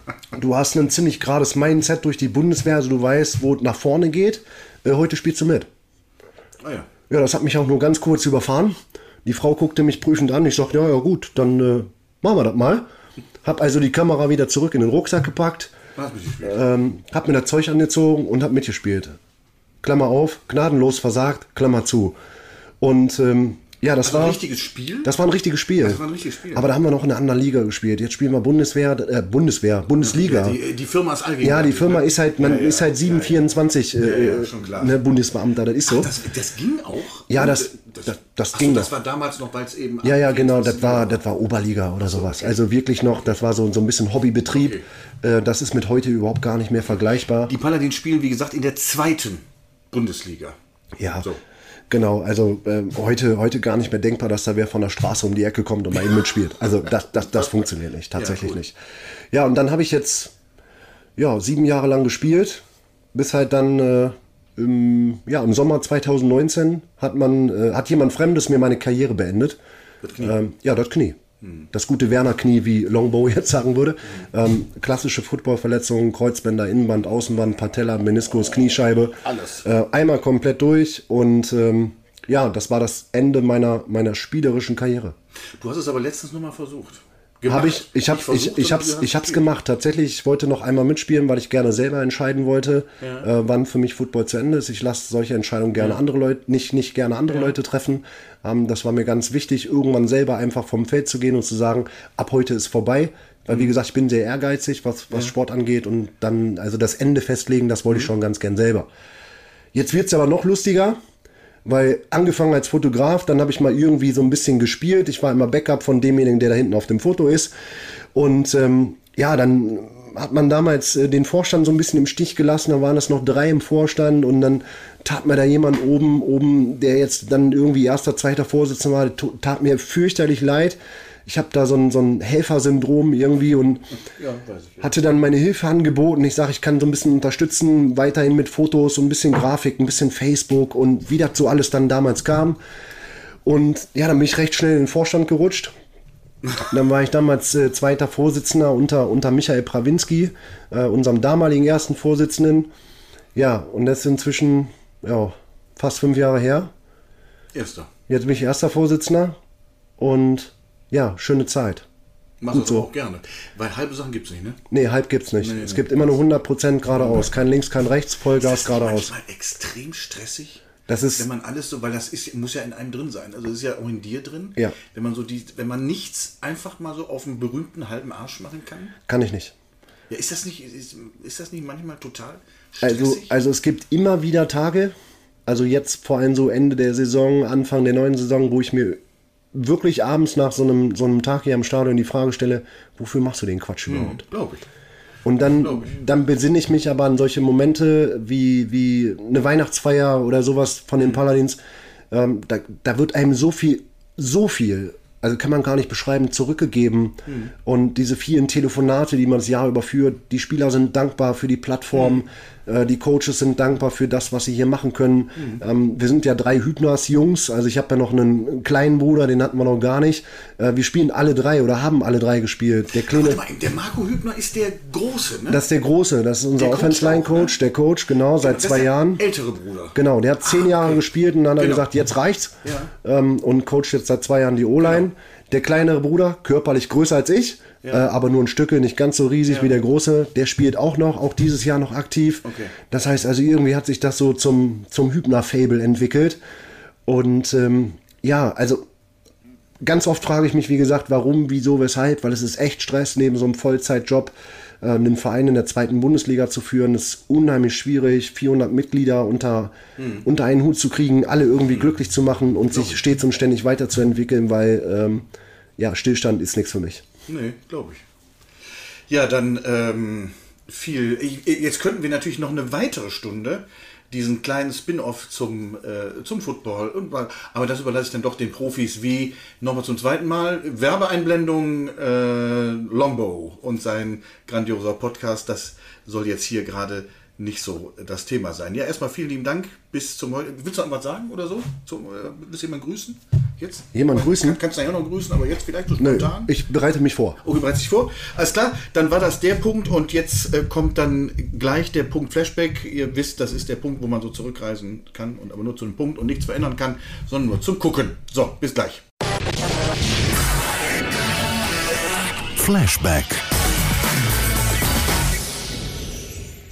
Speaker 3: Du hast ein ziemlich gerades Mindset durch die Bundeswehr, also du weißt, wo es nach vorne geht. Äh, heute spielst du mit.
Speaker 2: Ah ja.
Speaker 3: Ja, das hat mich auch nur ganz kurz überfahren. Die Frau guckte mich prüfend an. Ich sagte, ja, ja gut, dann äh, machen wir das mal. Hab also die Kamera wieder zurück in den Rucksack gepackt, ähm, hab mir das Zeug angezogen und hab mitgespielt. Klammer auf, gnadenlos versagt, Klammer zu. Und ähm, ja, das
Speaker 2: Also ein
Speaker 3: war
Speaker 2: richtiges Spiel?
Speaker 3: Das war ein richtiges Spiel.
Speaker 2: Das war ein richtiges Spiel.
Speaker 3: Aber da haben wir noch in einer anderen Liga gespielt. Jetzt spielen wir Bundeswehr, äh, Bundeswehr, Bundesliga.
Speaker 2: Die, die Firma ist allgemein.
Speaker 3: Ja, die Firma ist halt, man
Speaker 2: Ja, ja.
Speaker 3: ist halt 724
Speaker 2: Ja, ja,
Speaker 3: äh,
Speaker 2: schon klar.
Speaker 3: ne, Bundesbeamter, das ist so.
Speaker 2: Das, das ging auch?
Speaker 3: Ja, das-
Speaker 2: äh,
Speaker 3: das- das
Speaker 2: Ach
Speaker 3: ging
Speaker 2: so, Das
Speaker 3: noch.
Speaker 2: war damals noch, weil es eben...
Speaker 3: Ja, ja, genau, das
Speaker 2: 24
Speaker 3: war, das war Oberliga oder sowas. Also wirklich noch, das war so, so ein bisschen Hobbybetrieb. Äh, Das ist mit heute überhaupt gar nicht mehr vergleichbar.
Speaker 2: Die Paladins spielen, wie gesagt, in der zweiten Bundesliga.
Speaker 3: Ja,
Speaker 2: So.
Speaker 3: Genau. Also äh, heute, heute gar nicht mehr denkbar, dass da wer von der Straße um die Ecke kommt und mal eben mitspielt. Also das, das, das funktioniert nicht, tatsächlich
Speaker 2: gut.
Speaker 3: nicht. Ja, und dann habe ich jetzt ja, sieben Jahre lang gespielt, bis halt dann äh, im, ja, im Sommer 2019 hat man, äh, hat jemand Fremdes mir meine Karriere beendet.
Speaker 2: Das Knie.
Speaker 3: Ähm, ja, das Knie. Das gute Werner-Knie, wie Longbow [LAUGHS] jetzt sagen würde. Ähm, klassische Footballverletzungen, Kreuzbänder, Innenband, Außenband, Patella, Meniskus, Kniescheibe.
Speaker 2: Alles.
Speaker 3: Äh, einmal komplett durch und ähm, ja, das war das Ende meiner, meiner spielerischen Karriere.
Speaker 2: Du hast es aber letztens noch mal versucht.
Speaker 3: Habe ich, ich habe, ich, ich hab's, ich hab's gemacht. Tatsächlich, ich wollte noch einmal mitspielen, weil ich gerne selber entscheiden wollte, äh, wann für mich Football zu Ende ist. Ich lasse solche Entscheidungen gerne andere Leute, nicht, nicht gerne andere Leute treffen. Ähm, das war mir ganz wichtig, irgendwann selber einfach vom Feld zu gehen und zu sagen, ab heute ist vorbei. Weil, wie gesagt, ich bin sehr ehrgeizig, was, was Sport angeht und dann, also das Ende festlegen, das wollte ich schon ganz gern selber. Jetzt wird's aber noch lustiger, weil angefangen als Fotograf, dann habe ich mal irgendwie so ein bisschen gespielt. Ich war immer Backup von demjenigen, der da hinten auf dem Foto ist. Und ähm, ja, dann hat man damals äh, den Vorstand so ein bisschen im Stich gelassen, da waren es noch drei im Vorstand und dann tat mir da jemand oben, oben, der jetzt dann irgendwie erster, zweiter Vorsitzender war, tat mir fürchterlich leid. Ich habe da so ein, so ein Helfersyndrom irgendwie und
Speaker 2: Ja,
Speaker 3: hatte dann meine Hilfe angeboten. Ich sage, ich kann so ein bisschen unterstützen, weiterhin mit Fotos, so ein bisschen Grafik, ein bisschen Facebook und wie das so alles dann damals kam. Und ja, dann bin ich recht schnell in den Vorstand gerutscht. Dann war ich damals äh, zweiter Vorsitzender unter, unter Michael Prawinski, äh, unserem damaligen ersten Vorsitzenden. Ja, und das ist inzwischen ja, fast fünf Jahre her.
Speaker 2: Erster.
Speaker 3: Jetzt bin ich erster Vorsitzender und ja, schöne Zeit.
Speaker 2: Mach
Speaker 3: Gut
Speaker 2: das
Speaker 3: so.
Speaker 2: auch gerne. Weil halbe Sachen gibt's nicht, ne?
Speaker 3: Nee, halb gibt's nicht.
Speaker 2: Nee,
Speaker 3: es
Speaker 2: nee.
Speaker 3: gibt immer nur 100% geradeaus. Kein links, kein rechts, Vollgas
Speaker 2: Das ist
Speaker 3: geradeaus.
Speaker 2: manchmal extrem stressig.
Speaker 3: Das ist-
Speaker 2: wenn man alles so, weil das ist, muss ja in einem drin sein. Also es ist ja auch in dir drin.
Speaker 3: Ja.
Speaker 2: Wenn man so die, wenn man nichts einfach mal so auf einen berühmten halben Arsch machen kann.
Speaker 3: Kann ich nicht.
Speaker 2: Ja, ist das nicht, ist, ist das nicht manchmal total stressig?
Speaker 3: Also, also es gibt immer wieder Tage, also jetzt vor allem so Ende der Saison, Anfang der neuen Saison, wo ich mir wirklich abends nach so einem, so einem Tag hier am Stadion die Frage stelle, wofür machst du den Quatsch überhaupt?
Speaker 2: Glaube ich.
Speaker 3: Und dann, dann besinne ich mich aber an solche Momente wie, wie eine Weihnachtsfeier oder sowas von den Paladins. Ähm, da, da wird einem so viel, so viel, also kann man gar nicht beschreiben, zurückgegeben.
Speaker 2: Mhm.
Speaker 3: Und diese vielen Telefonate, die man das Jahr über führt, die Spieler sind dankbar für die Plattform,
Speaker 2: Mhm.
Speaker 3: Äh, die Coaches sind dankbar für das, was sie hier machen können.
Speaker 2: Mhm.
Speaker 3: Ähm, wir sind ja drei Hübners Jungs, also ich habe ja noch einen kleinen Bruder, den hatten wir noch gar nicht. Äh, wir spielen alle drei oder haben alle drei gespielt. Der kleine.
Speaker 2: Mal, der Marco Hübner ist der Große, ne?
Speaker 3: Das ist der Große, das ist unser Offense-Line-Coach,
Speaker 2: ne?
Speaker 3: der Coach, genau, seit
Speaker 2: Das ist
Speaker 3: zwei
Speaker 2: der
Speaker 3: Jahren.
Speaker 2: Ältere Bruder.
Speaker 3: Genau, der hat zehn
Speaker 2: Ah,
Speaker 3: Jahre
Speaker 2: okay.
Speaker 3: gespielt und dann hat er
Speaker 2: Genau.
Speaker 3: gesagt, jetzt reicht's.
Speaker 2: Ja.
Speaker 3: Ähm, und coacht jetzt seit zwei Jahren die O-Line. Der kleinere Bruder, körperlich größer als ich, äh, aber nur ein Stücke, nicht ganz so riesig wie der Große, der spielt auch noch, auch dieses Jahr noch aktiv.
Speaker 2: Okay.
Speaker 3: Das heißt also, irgendwie hat sich das so zum, zum Hübner-Fable entwickelt. Und ähm, ja, also ganz oft frage ich mich, wie gesagt, warum, wieso, weshalb, weil es ist echt Stress, neben so einem Vollzeitjob äh, einen Verein in der zweiten Bundesliga zu führen. Das ist unheimlich schwierig, 400 Mitglieder unter, unter einen Hut zu kriegen, alle irgendwie glücklich zu machen und sich stets und ständig weiterzuentwickeln, weil ähm, ja, Stillstand ist nichts für mich.
Speaker 2: Nee, glaube ich. Ja, dann ähm, viel. Jetzt könnten wir natürlich noch eine weitere Stunde diesen kleinen Spin-off zum, äh, zum Football. Und, aber das überlasse ich dann doch den Profis wie nochmal zum zweiten Mal. Werbeeinblendung äh, Longbow und sein grandioser Podcast. Das soll jetzt hier gerade nicht so das Thema sein. Ja, erstmal vielen lieben Dank. Bis zum heute. Willst du noch was sagen oder so? Zum, äh, willst du jemanden grüßen? Jetzt?
Speaker 3: Jemanden grüßen?
Speaker 2: Kann, kannst du ja noch grüßen, aber jetzt vielleicht so
Speaker 3: Nö,
Speaker 2: spontan.
Speaker 3: ich bereite mich vor.
Speaker 2: Okay, bereits sich vor. Alles klar, dann war das der Punkt und jetzt äh, kommt dann gleich der Punkt Flashback. Ihr wisst, das ist der Punkt, wo man so zurückreisen kann und aber nur zu einem Punkt und nichts verändern kann, sondern nur zum Gucken. So, bis gleich.
Speaker 1: Flashback.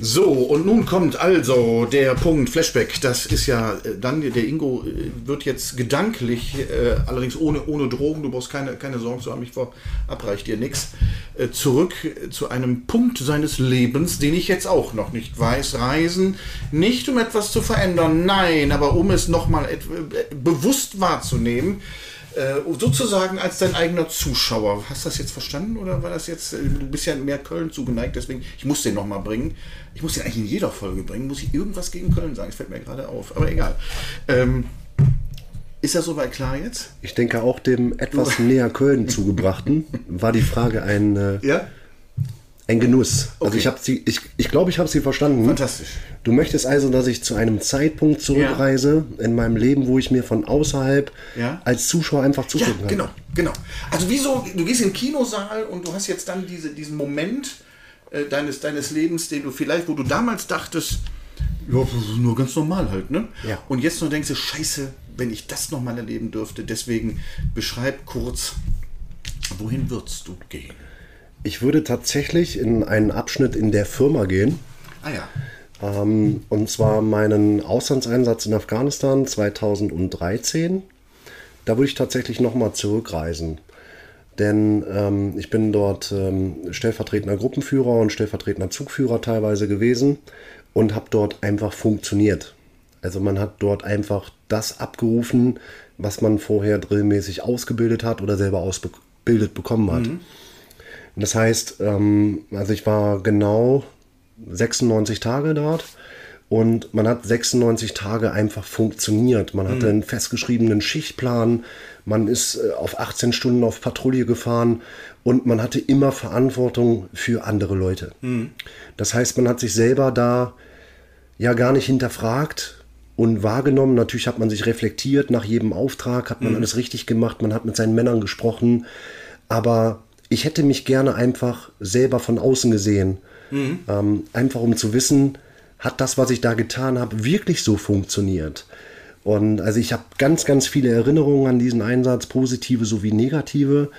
Speaker 2: So, und nun kommt also der Punkt Flashback. Das ist ja äh, dann, der Ingo äh, wird jetzt gedanklich, äh, allerdings ohne, ohne Drogen, du brauchst keine, keine Sorgen zu haben, ich verabreich dir nichts, äh, zurück äh, zu einem Punkt seines Lebens, den ich jetzt auch noch nicht weiß. Reisen nicht, um etwas zu verändern, nein, aber um es nochmal bewusst wahrzunehmen. Äh, sozusagen als dein eigener Zuschauer. Hast du das jetzt verstanden oder war das jetzt, du bist ja mehr Köln zugeneigt, deswegen, ich muss den nochmal bringen. Ich muss den eigentlich in jeder Folge bringen. Muss ich irgendwas gegen Köln sagen? Das fällt mir gerade auf, aber egal. Ähm, ist das soweit klar jetzt?
Speaker 3: Ich denke auch dem etwas [LAUGHS] näher Köln zugebrachten war die Frage ein, äh,
Speaker 2: Ja?
Speaker 3: Ein Genuss. Also
Speaker 2: Okay.
Speaker 3: ich habe sie, ich, ich glaube, ich habe sie verstanden.
Speaker 2: Fantastisch.
Speaker 3: Du möchtest also, dass ich zu einem Zeitpunkt zurückreise in meinem Leben, wo ich mir von außerhalb
Speaker 2: Ja.
Speaker 3: als Zuschauer einfach
Speaker 2: Ja,
Speaker 3: zugucken kann.
Speaker 2: genau, genau. Also wieso, du gehst in den Kinosaal und du hast jetzt dann diese, diesen Moment äh, deines, deines Lebens, den du vielleicht, wo du damals dachtest, ja, nur ganz normal halt, ne?
Speaker 3: Ja.
Speaker 2: Und jetzt nur denkst du, scheiße, wenn ich das nochmal erleben dürfte, deswegen beschreib kurz, wohin würdest du gehen?
Speaker 3: Ich würde tatsächlich in einen Abschnitt in der Firma gehen.
Speaker 2: Ah ja,
Speaker 3: Ähm, und zwar meinen Auslandseinsatz in Afghanistan 2013. Da würde ich tatsächlich nochmal zurückreisen. Denn ähm, ich bin dort ähm, stellvertretender Gruppenführer und stellvertretender Zugführer teilweise gewesen und habe dort einfach funktioniert. Also man hat dort einfach das abgerufen, was man vorher drillmäßig ausgebildet hat oder selber ausgebildet bekommen hat. Und Das heißt, ähm, also ich war genau 96 Tage dort und man hat 96 Tage einfach funktioniert. Man hatte einen festgeschriebenen Schichtplan, man ist äh, auf 18 Stunden auf Patrouille gefahren und man hatte immer Verantwortung für andere Leute. Das heißt, man hat sich selber da ja gar nicht hinterfragt und wahrgenommen. Natürlich hat man sich reflektiert nach jedem Auftrag, hat man alles richtig gemacht, man hat mit seinen Männern gesprochen, aber ich hätte mich gerne einfach selber von außen gesehen, ähm, einfach um zu wissen, hat das, was ich da getan habe, wirklich so funktioniert? Und also ich habe ganz, ganz viele Erinnerungen an diesen Einsatz, positive sowie negative.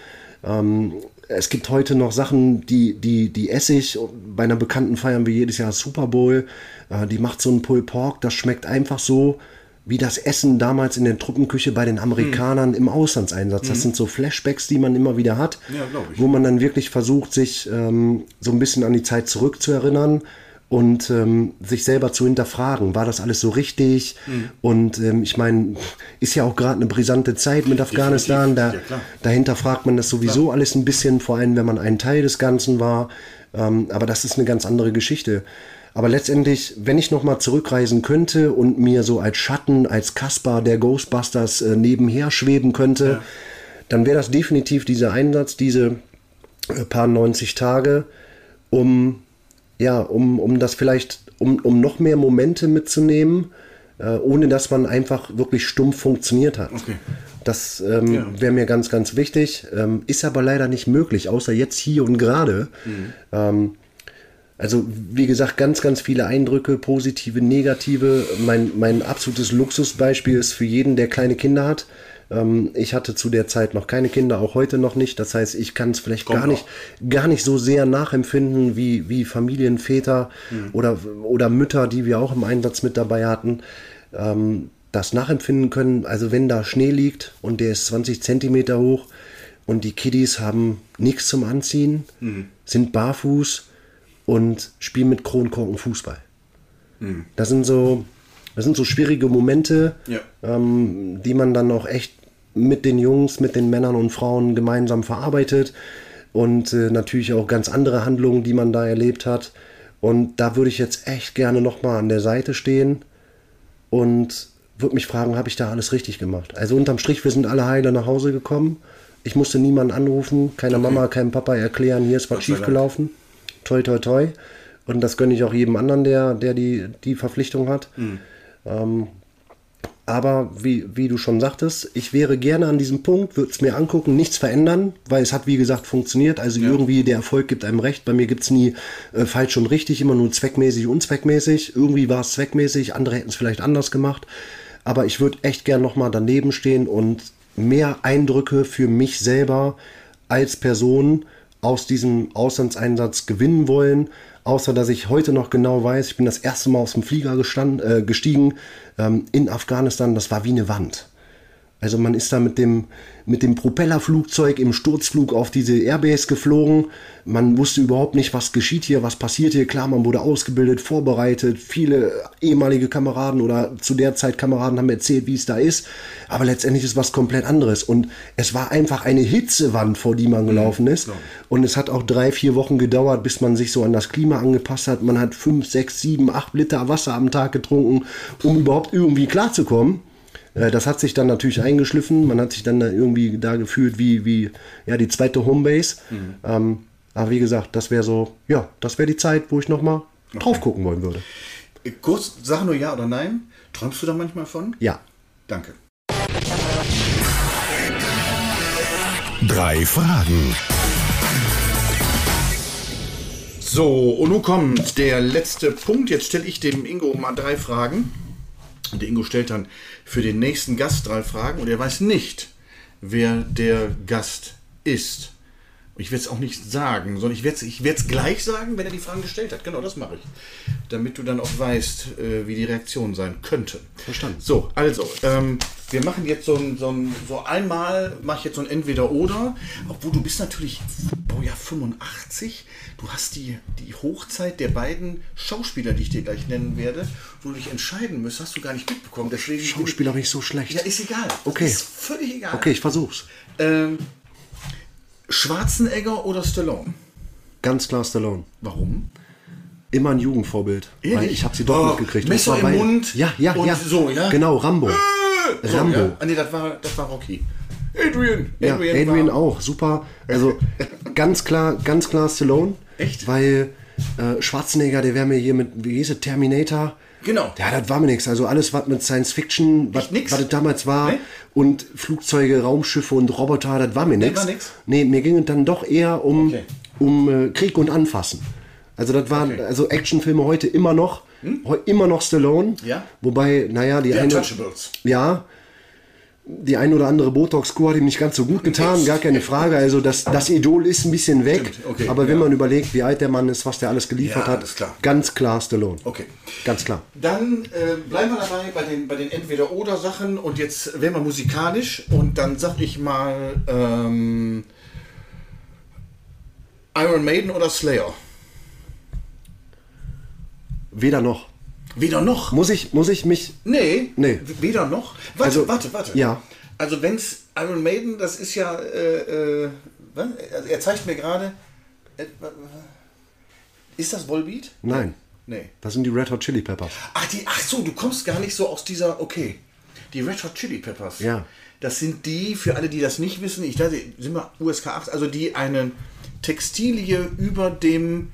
Speaker 3: Ähm, es gibt heute noch Sachen, die, die, die esse ich. Bei einer Bekannten feiern wir jedes Jahr Super Bowl. Äh, die macht so einen Pulled Pork, das schmeckt einfach so wie das Essen damals in der Truppenküche bei den Amerikanern im Auslandseinsatz. Das sind so Flashbacks, die man immer wieder hat,
Speaker 2: Ja,
Speaker 3: wo man dann wirklich versucht, sich ähm, so ein bisschen an die Zeit zurückzuerinnern und ähm, sich selber zu hinterfragen, war das alles so richtig? Und ähm, ich meine, ist ja auch gerade eine brisante Zeit mit Afghanistan, da,
Speaker 2: Ja, klar.
Speaker 3: dahinter fragt man das sowieso alles ein bisschen, vor allem wenn man ein Teil des Ganzen war. Ähm, aber das ist eine ganz andere Geschichte. Aber letztendlich, wenn ich nochmal zurückreisen könnte und mir so als Schatten, als Kaspar der Ghostbusters äh, nebenher schweben könnte, dann wäre das definitiv dieser Einsatz, diese äh, paar 90 Tage, um, ja, um, um das vielleicht, um, um noch mehr Momente mitzunehmen, äh, ohne dass man einfach wirklich stumpf funktioniert hat.
Speaker 2: Okay.
Speaker 3: Das ähm,
Speaker 2: Ja.
Speaker 3: wäre mir ganz, ganz wichtig. Ähm, ist aber leider nicht möglich, außer jetzt hier und gerade. Ähm, also, wie gesagt, ganz, ganz viele Eindrücke, positive, negative. Mein, mein absolutes Luxusbeispiel ist für jeden, der kleine Kinder hat. Ähm, ich hatte zu der Zeit noch keine Kinder, auch heute noch nicht. Das heißt, ich kann es vielleicht
Speaker 2: Kommt
Speaker 3: gar nicht, gar nicht so sehr nachempfinden wie, wie Familienväter oder, oder Mütter, die wir auch im Einsatz mit dabei hatten. Ähm, das nachempfinden können, also wenn da Schnee liegt und der ist 20 Zentimeter hoch und die Kiddies haben nichts zum Anziehen, sind barfuß und spielen mit Kronkorken Fußball. Das sind so, das sind so schwierige Momente,
Speaker 2: Ja.
Speaker 3: ähm, die man dann auch echt mit den Jungs, mit den Männern und Frauen gemeinsam verarbeitet und äh, natürlich auch ganz andere Handlungen, die man da erlebt hat. Und da würde ich jetzt echt gerne nochmal an der Seite stehen und würde mich fragen, habe ich da alles richtig gemacht? Also unterm Strich, wir sind alle heile nach Hause gekommen. Ich musste niemanden anrufen, keiner Mama, keinem Papa erklären, hier ist was
Speaker 2: sei Dank.
Speaker 3: Toi, toi, toi. Und das gönne ich auch jedem anderen, der, der die, die Verpflichtung hat. Ähm, aber wie, wie du schon sagtest, ich wäre gerne an diesem Punkt, würde es mir angucken, nichts verändern, weil es hat, wie gesagt, funktioniert. Also irgendwie der Erfolg gibt einem recht. Bei mir gibt es nie äh, falsch und richtig, immer nur zweckmäßig, unzweckmäßig. Irgendwie war es zweckmäßig, andere hätten es vielleicht anders gemacht. Aber ich würde echt gern nochmal daneben stehen und mehr Eindrücke für mich selber als Person aus diesem Auslandseinsatz gewinnen wollen. Außer dass ich heute noch genau weiß, ich bin das erste Mal aus dem Flieger gestand, äh, gestiegen ähm, in Afghanistan. Das war wie eine Wand. Also man ist da mit dem, mit dem Propellerflugzeug im Sturzflug auf diese Airbase geflogen. Man wusste überhaupt nicht, was geschieht hier, was passiert hier. Klar, man wurde ausgebildet, vorbereitet. Viele ehemalige Kameraden oder zu der Zeit Kameraden haben erzählt, wie es da ist. Aber letztendlich ist was komplett anderes. Und es war einfach eine Hitzewand, vor die man gelaufen ist. Und es hat auch drei, vier Wochen gedauert, bis man sich so an das Klima angepasst hat. Man hat fünf, sechs, sieben, acht Liter Wasser am Tag getrunken, um überhaupt irgendwie klarzukommen. Äh, Das hat sich dann natürlich eingeschliffen. Man hat sich dann da irgendwie da gefühlt wie, wie ja, die zweite Homebase. Ähm, aber wie gesagt, das wäre so, ja, das wäre die Zeit, wo ich nochmal drauf gucken wollen würde.
Speaker 2: Kurz, sag nur ja oder nein. Träumst du da manchmal von?
Speaker 3: Ja.
Speaker 2: Danke.
Speaker 1: Drei Fragen.
Speaker 2: So, und nun kommt der letzte Punkt. Jetzt stelle ich dem Ingo mal drei Fragen. Und der Ingo stellt dann für den nächsten Gast drei Fragen und er weiß nicht, wer der Gast ist. Ich werde es auch nicht sagen, sondern ich werde es ich werd's gleich sagen, wenn er die Fragen gestellt hat. Genau, das mache ich. Damit du dann auch weißt, äh, wie die Reaktion sein könnte.
Speaker 3: Verstanden.
Speaker 2: So, also, ähm, wir machen jetzt so ein, so ein, so einmal, mache ich jetzt so ein Entweder-Oder, obwohl du bist natürlich Baujahr 85, du hast die, die Hochzeit der beiden Schauspieler, die ich dir gleich nennen werde, wo du dich entscheiden musst, hast du gar nicht mitbekommen. Deswegen
Speaker 3: Schauspieler nicht so schlecht.
Speaker 2: Ja, ist egal.
Speaker 3: Okay.
Speaker 2: Ist völlig egal.
Speaker 3: Okay, ich versuch's.
Speaker 2: Ähm, Schwarzenegger oder Stallone?
Speaker 3: Ganz klar Stallone.
Speaker 2: Warum?
Speaker 3: Immer ein Jugendvorbild. Weil
Speaker 2: Ehrlich?
Speaker 3: ich habe sie doch
Speaker 2: Oh,
Speaker 3: mitgekriegt.
Speaker 2: Messer im
Speaker 3: bei-
Speaker 2: Mund
Speaker 3: Ja, ja, ja.
Speaker 2: so, ja?
Speaker 3: Genau, Rambo.
Speaker 2: So,
Speaker 3: Rambo.
Speaker 2: Ja? Ah, nee, das war, das war Rocky. Adrian.
Speaker 3: Ja, Adrian, auch, super. Also ganz klar, ganz klar Stallone.
Speaker 2: Echt?
Speaker 3: Weil äh, Schwarzenegger, der wäre mir hier mit, wie hieß es, Terminator.
Speaker 2: Genau.
Speaker 3: Ja, das war mir nichts. Also alles, was mit Science Fiction, was was es damals war,
Speaker 2: Nee?
Speaker 3: Und Flugzeuge, Raumschiffe und Roboter, das war mir nichts. Nee, mir ging es dann doch eher um,
Speaker 2: Okay.
Speaker 3: um äh, Krieg und Anfassen. Also das waren
Speaker 2: Okay. Hm?
Speaker 3: also Actionfilme heute immer noch, heu- immer noch Stallone.
Speaker 2: Ja.
Speaker 3: Wobei, naja, die
Speaker 2: Die
Speaker 3: eine, ja, die ein oder andere Botox-Kur hat ihm nicht ganz so gut getan, gar keine Frage. Also das, das Idol ist ein bisschen weg.
Speaker 2: Okay,
Speaker 3: aber wenn
Speaker 2: ja.
Speaker 3: man überlegt, wie alt der Mann ist, was der alles geliefert
Speaker 2: Ja,
Speaker 3: hat,
Speaker 2: klar.
Speaker 3: ganz klar Stallone.
Speaker 2: Okay.
Speaker 3: Ganz klar.
Speaker 2: Dann äh, bleiben wir dabei bei den, bei den Entweder-Oder-Sachen und jetzt werden wir musikalisch und dann sag ich mal ähm, Iron Maiden oder Slayer.
Speaker 3: Weder noch.
Speaker 2: Weder noch.
Speaker 3: Muss ich, muss ich mich.
Speaker 2: Nee,
Speaker 3: Nee.
Speaker 2: weder noch. Warte,
Speaker 3: Also,
Speaker 2: warte, warte.
Speaker 3: ja.
Speaker 2: Also wenn's Iron Maiden, das ist ja, äh, äh? Also er zeigt mir gerade, äh, ist das Volbeat?
Speaker 3: Nein.
Speaker 2: Nee.
Speaker 3: Das sind die Red Hot Chili Peppers.
Speaker 2: Ach, die, ach so, du kommst gar nicht so aus dieser, okay. Die Red Hot Chili Peppers.
Speaker 3: Ja.
Speaker 2: Das sind die, für alle, die das nicht wissen, ich dachte, sind wir USK 8, also die eine Textilie über dem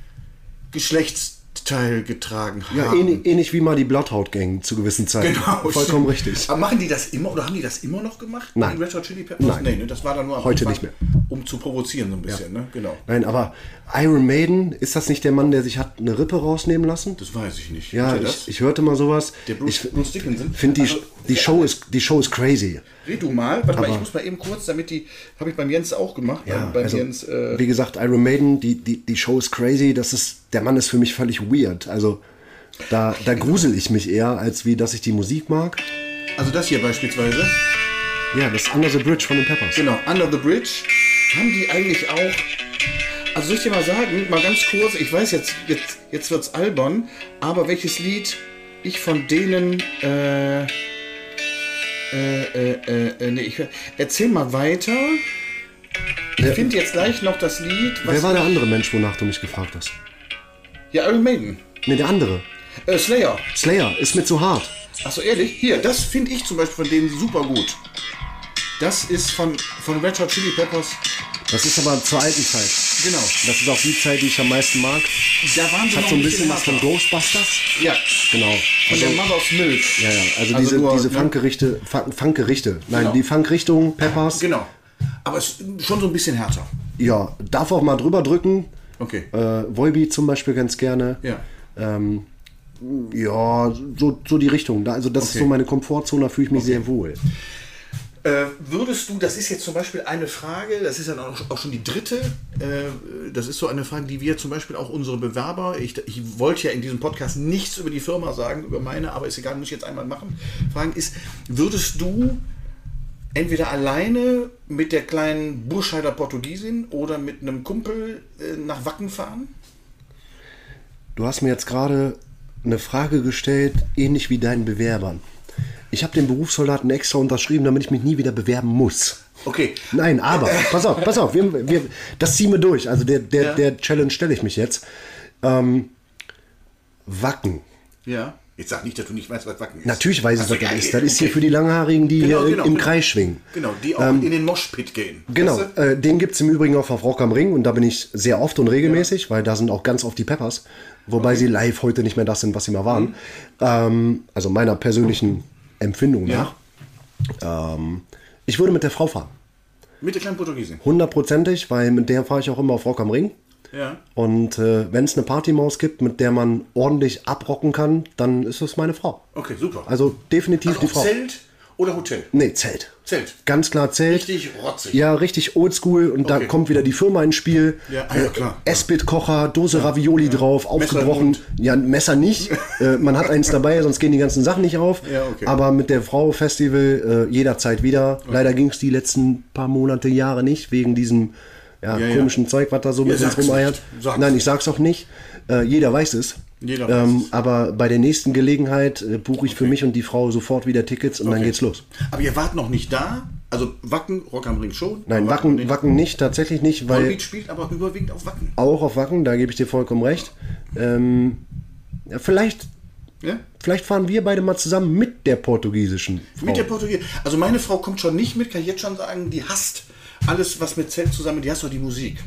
Speaker 2: Geschlechtsteil getragen haben.
Speaker 3: Ja, ähnlich, ähnlich wie mal die Bloodhound Gang zu gewissen Zeiten.
Speaker 2: Genau. [LAUGHS]
Speaker 3: Vollkommen
Speaker 2: stimmt.
Speaker 3: richtig.
Speaker 2: Aber machen die das immer oder haben die das immer noch gemacht?
Speaker 3: Nein.
Speaker 2: Die Red Hot Chili Peppers?
Speaker 3: Nein.
Speaker 2: Nee, ne, das war dann nur am
Speaker 3: Heute
Speaker 2: Anfang,
Speaker 3: nicht mehr.
Speaker 2: Um zu provozieren so ein bisschen, ne? Genau.
Speaker 3: Nein, aber Iron Maiden, ist das nicht der Mann, der sich hat eine Rippe rausnehmen lassen?
Speaker 2: Das weiß ich nicht.
Speaker 3: Ja, ich, ich hörte mal sowas.
Speaker 2: Der Bruce,
Speaker 3: ich
Speaker 2: Bruce Dickinson.
Speaker 3: finde die,
Speaker 2: Also,
Speaker 3: die, Show ist, die Show ist crazy.
Speaker 2: Red du mal, warte mal,
Speaker 3: Aber-
Speaker 2: ich muss mal eben kurz, damit die, habe ich beim Jens auch gemacht.
Speaker 3: Ja,
Speaker 2: beim, beim
Speaker 3: also,
Speaker 2: Jens, äh,
Speaker 3: wie gesagt, Iron Maiden, die, die, die Show ist crazy. Das ist, der Mann ist für mich völlig weird. Also da, da grusel ich mich eher, als wie, dass ich die Musik mag.
Speaker 2: also das hier beispielsweise.
Speaker 3: Ja, das ist Under the Bridge von den Peppers.
Speaker 2: Genau, Under the Bridge. Haben die eigentlich auch. Also soll ich dir mal sagen, mal ganz kurz, ich weiß jetzt, jetzt, jetzt wird's albern, aber welches Lied ich von denen. Äh, äh, äh, äh, äh, nee, ich, erzähl mal weiter. Ich finde jetzt gleich noch das Lied.
Speaker 3: Wer war der andere Mensch, wonach du mich gefragt hast?
Speaker 2: Ja, Iron Maiden.
Speaker 3: Ne, der andere.
Speaker 2: Äh, Slayer.
Speaker 3: Slayer ist mir zu hart.
Speaker 2: Achso, ehrlich? Hier, das finde ich zum Beispiel von denen super gut. Das ist von, von Red Hot Chili Peppers.
Speaker 3: Das ist aber zur alten Zeit.
Speaker 2: Genau.
Speaker 3: Das ist auch die Zeit, die ich am meisten mag.
Speaker 2: Da waren sie
Speaker 3: Hat so ein bisschen was von Ghostbusters.
Speaker 2: Ja,
Speaker 3: Genau.
Speaker 2: von
Speaker 3: Also,
Speaker 2: der Mother's Milk.
Speaker 3: ja, ja. Also,
Speaker 2: Also
Speaker 3: diese,
Speaker 2: nur,
Speaker 3: diese
Speaker 2: ne?
Speaker 3: Funkgerichte, Fun- Funkgerichte. Nein,
Speaker 2: Genau.
Speaker 3: die Funkrichtung, Peppers.
Speaker 2: Genau. Aber es ist schon so ein bisschen härter.
Speaker 3: Ja, darf auch mal drüber drücken.
Speaker 2: Okay.
Speaker 3: Äh, Volbeat zum Beispiel ganz gerne.
Speaker 2: Ja.
Speaker 3: Ähm, ja, so, so die Richtung. Also das ist
Speaker 2: Okay.
Speaker 3: so meine Komfortzone, da fühle ich mich sehr wohl.
Speaker 2: Äh, würdest du, das ist jetzt zum Beispiel eine Frage, das ist dann auch, auch schon die dritte, äh, das ist so eine Frage, die wir zum Beispiel auch unsere Bewerber, ich, ich wollte ja in diesem Podcast nichts über die Firma sagen, über meine, aber ist egal, muss ich jetzt einmal machen, fragen ist, würdest du entweder alleine mit der kleinen Burscheider Portugiesin oder mit einem Kumpel äh, nach Wacken fahren?
Speaker 3: Du hast mir jetzt gerade eine Frage gestellt, ähnlich wie deinen Bewerbern. Ich habe den Berufssoldaten extra unterschrieben, damit ich mich nie wieder bewerben muss.
Speaker 2: Okay,
Speaker 3: Nein, aber, [LAUGHS] pass auf, pass auf, wir, wir, das ziehen wir durch. Also der, der,
Speaker 2: Ja.
Speaker 3: der Challenge stelle ich mich jetzt. Ähm, Wacken.
Speaker 2: ja. Jetzt sag nicht, dass du nicht weißt, was Wacken ist.
Speaker 3: Natürlich weiß ich,
Speaker 2: Ach so,
Speaker 3: was
Speaker 2: ja,
Speaker 3: ist. Das ist hier
Speaker 2: okay.
Speaker 3: für die Langhaarigen, die
Speaker 2: Genau,
Speaker 3: hier
Speaker 2: genau,
Speaker 3: im
Speaker 2: genau.
Speaker 3: Kreis schwingen.
Speaker 2: Genau, die auch in den Moshpit gehen.
Speaker 3: Genau,
Speaker 2: Weißt du?
Speaker 3: äh, den gibt es im Übrigen auch auf Rock am Ring und da bin ich sehr oft und regelmäßig, weil da sind auch ganz oft die Peppers, wobei sie live heute nicht mehr das sind, was sie mal waren.
Speaker 2: Mhm.
Speaker 3: Ähm, also meiner persönlichen Empfindung
Speaker 2: Ja.
Speaker 3: nach. Ähm, ich würde mit der Frau fahren.
Speaker 2: Mit der kleinen Portugiesin.
Speaker 3: Hundertprozentig, weil mit der fahre ich auch immer auf Rock am Ring.
Speaker 2: Ja.
Speaker 3: Und äh, wenn es eine Partymaus gibt, mit der man ordentlich abrocken kann, dann ist es meine Frau.
Speaker 2: Okay, super.
Speaker 3: Also definitiv
Speaker 2: Also
Speaker 3: die Frau.
Speaker 2: Zelt oder Hotel?
Speaker 3: Nee, Zelt.
Speaker 2: Zelt.
Speaker 3: Ganz klar Zelt.
Speaker 2: Richtig rotzig.
Speaker 3: Ja, richtig oldschool und da
Speaker 2: Okay.
Speaker 3: kommt wieder die Firma ins Spiel.
Speaker 2: Ja, ah ja, klar.
Speaker 3: Esbit-Kocher, Dose Ravioli drauf, aufgebrochen. Ja, Messer nicht. [LAUGHS] äh, man hat eins dabei, sonst gehen die ganzen Sachen nicht auf.
Speaker 2: Ja, okay.
Speaker 3: Aber mit der Frau Festival äh, jederzeit wieder. Leider ging es die letzten paar Monate, Jahre nicht, wegen diesem ja,
Speaker 2: Ja, ja.
Speaker 3: komischen Zeug, was da so mit uns rumeiert. Nein, ich sag's auch nicht. Äh, jeder weiß es.
Speaker 2: Jeder weiß
Speaker 3: ähm,
Speaker 2: es.
Speaker 3: Aber bei der nächsten Gelegenheit äh, buche ich für mich und die Frau sofort wieder Tickets und dann
Speaker 2: Okay.
Speaker 3: geht's los.
Speaker 2: Aber ihr wart noch nicht da? Also Wacken, Rock am Ring schon.
Speaker 3: Nein, Wacken,
Speaker 2: nicht.
Speaker 3: Wacken nicht, tatsächlich nicht, weil
Speaker 2: Volbeat spielt aber überwiegend auf Wacken.
Speaker 3: auch auf Wacken, da gebe ich dir vollkommen recht. Ähm, ja, vielleicht,
Speaker 2: Ja?
Speaker 3: vielleicht fahren wir beide mal zusammen mit der portugiesischen Frau.
Speaker 2: Mit der Portugiesischen. Also meine Frau kommt schon nicht mit, kann ich jetzt schon sagen, die hasst alles, was mit Zelt zusammen, die hasst doch die Musik.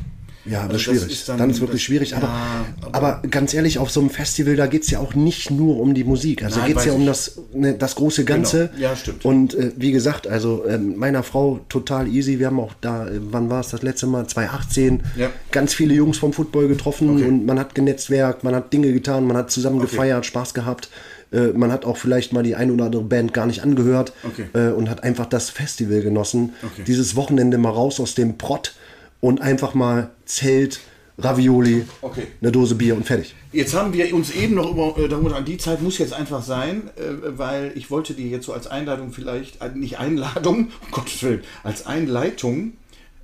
Speaker 3: Ja, das ist
Speaker 2: Also
Speaker 3: schwierig. dann, ist wirklich
Speaker 2: das-
Speaker 3: schwierig. Aber,
Speaker 2: Ja,
Speaker 3: aber, ganz ehrlich, auf so einem Festival, da geht es ja auch nicht nur um die Musik. Also geht es ja um das, ne, das große Ganze.
Speaker 2: Genau. Ja, stimmt.
Speaker 3: Und äh, wie gesagt, also ähm, meiner Frau total easy. Wir haben auch da, äh, wann war es das letzte Mal? 2018.
Speaker 2: Ja.
Speaker 3: Ganz viele Jungs vom Football getroffen
Speaker 2: Okay.
Speaker 3: und man hat genetzwerkt, man hat Dinge getan, man hat zusammen
Speaker 2: Okay.
Speaker 3: gefeiert, Spaß gehabt. Äh, man hat auch vielleicht mal die ein oder andere Band gar nicht angehört
Speaker 2: Okay.
Speaker 3: äh, und hat einfach das Festival genossen.
Speaker 2: Okay.
Speaker 3: Dieses Wochenende mal raus aus dem Prott und einfach mal Zelt, Ravioli,
Speaker 2: Okay.
Speaker 3: eine Dose Bier und fertig.
Speaker 2: Jetzt haben wir uns eben noch über, äh, darüber, an die Zeit muss jetzt einfach sein, äh, weil ich wollte dir jetzt so als Einladung vielleicht, äh, nicht Einladung, [LAUGHS] um Gottes Willen, als Einleitung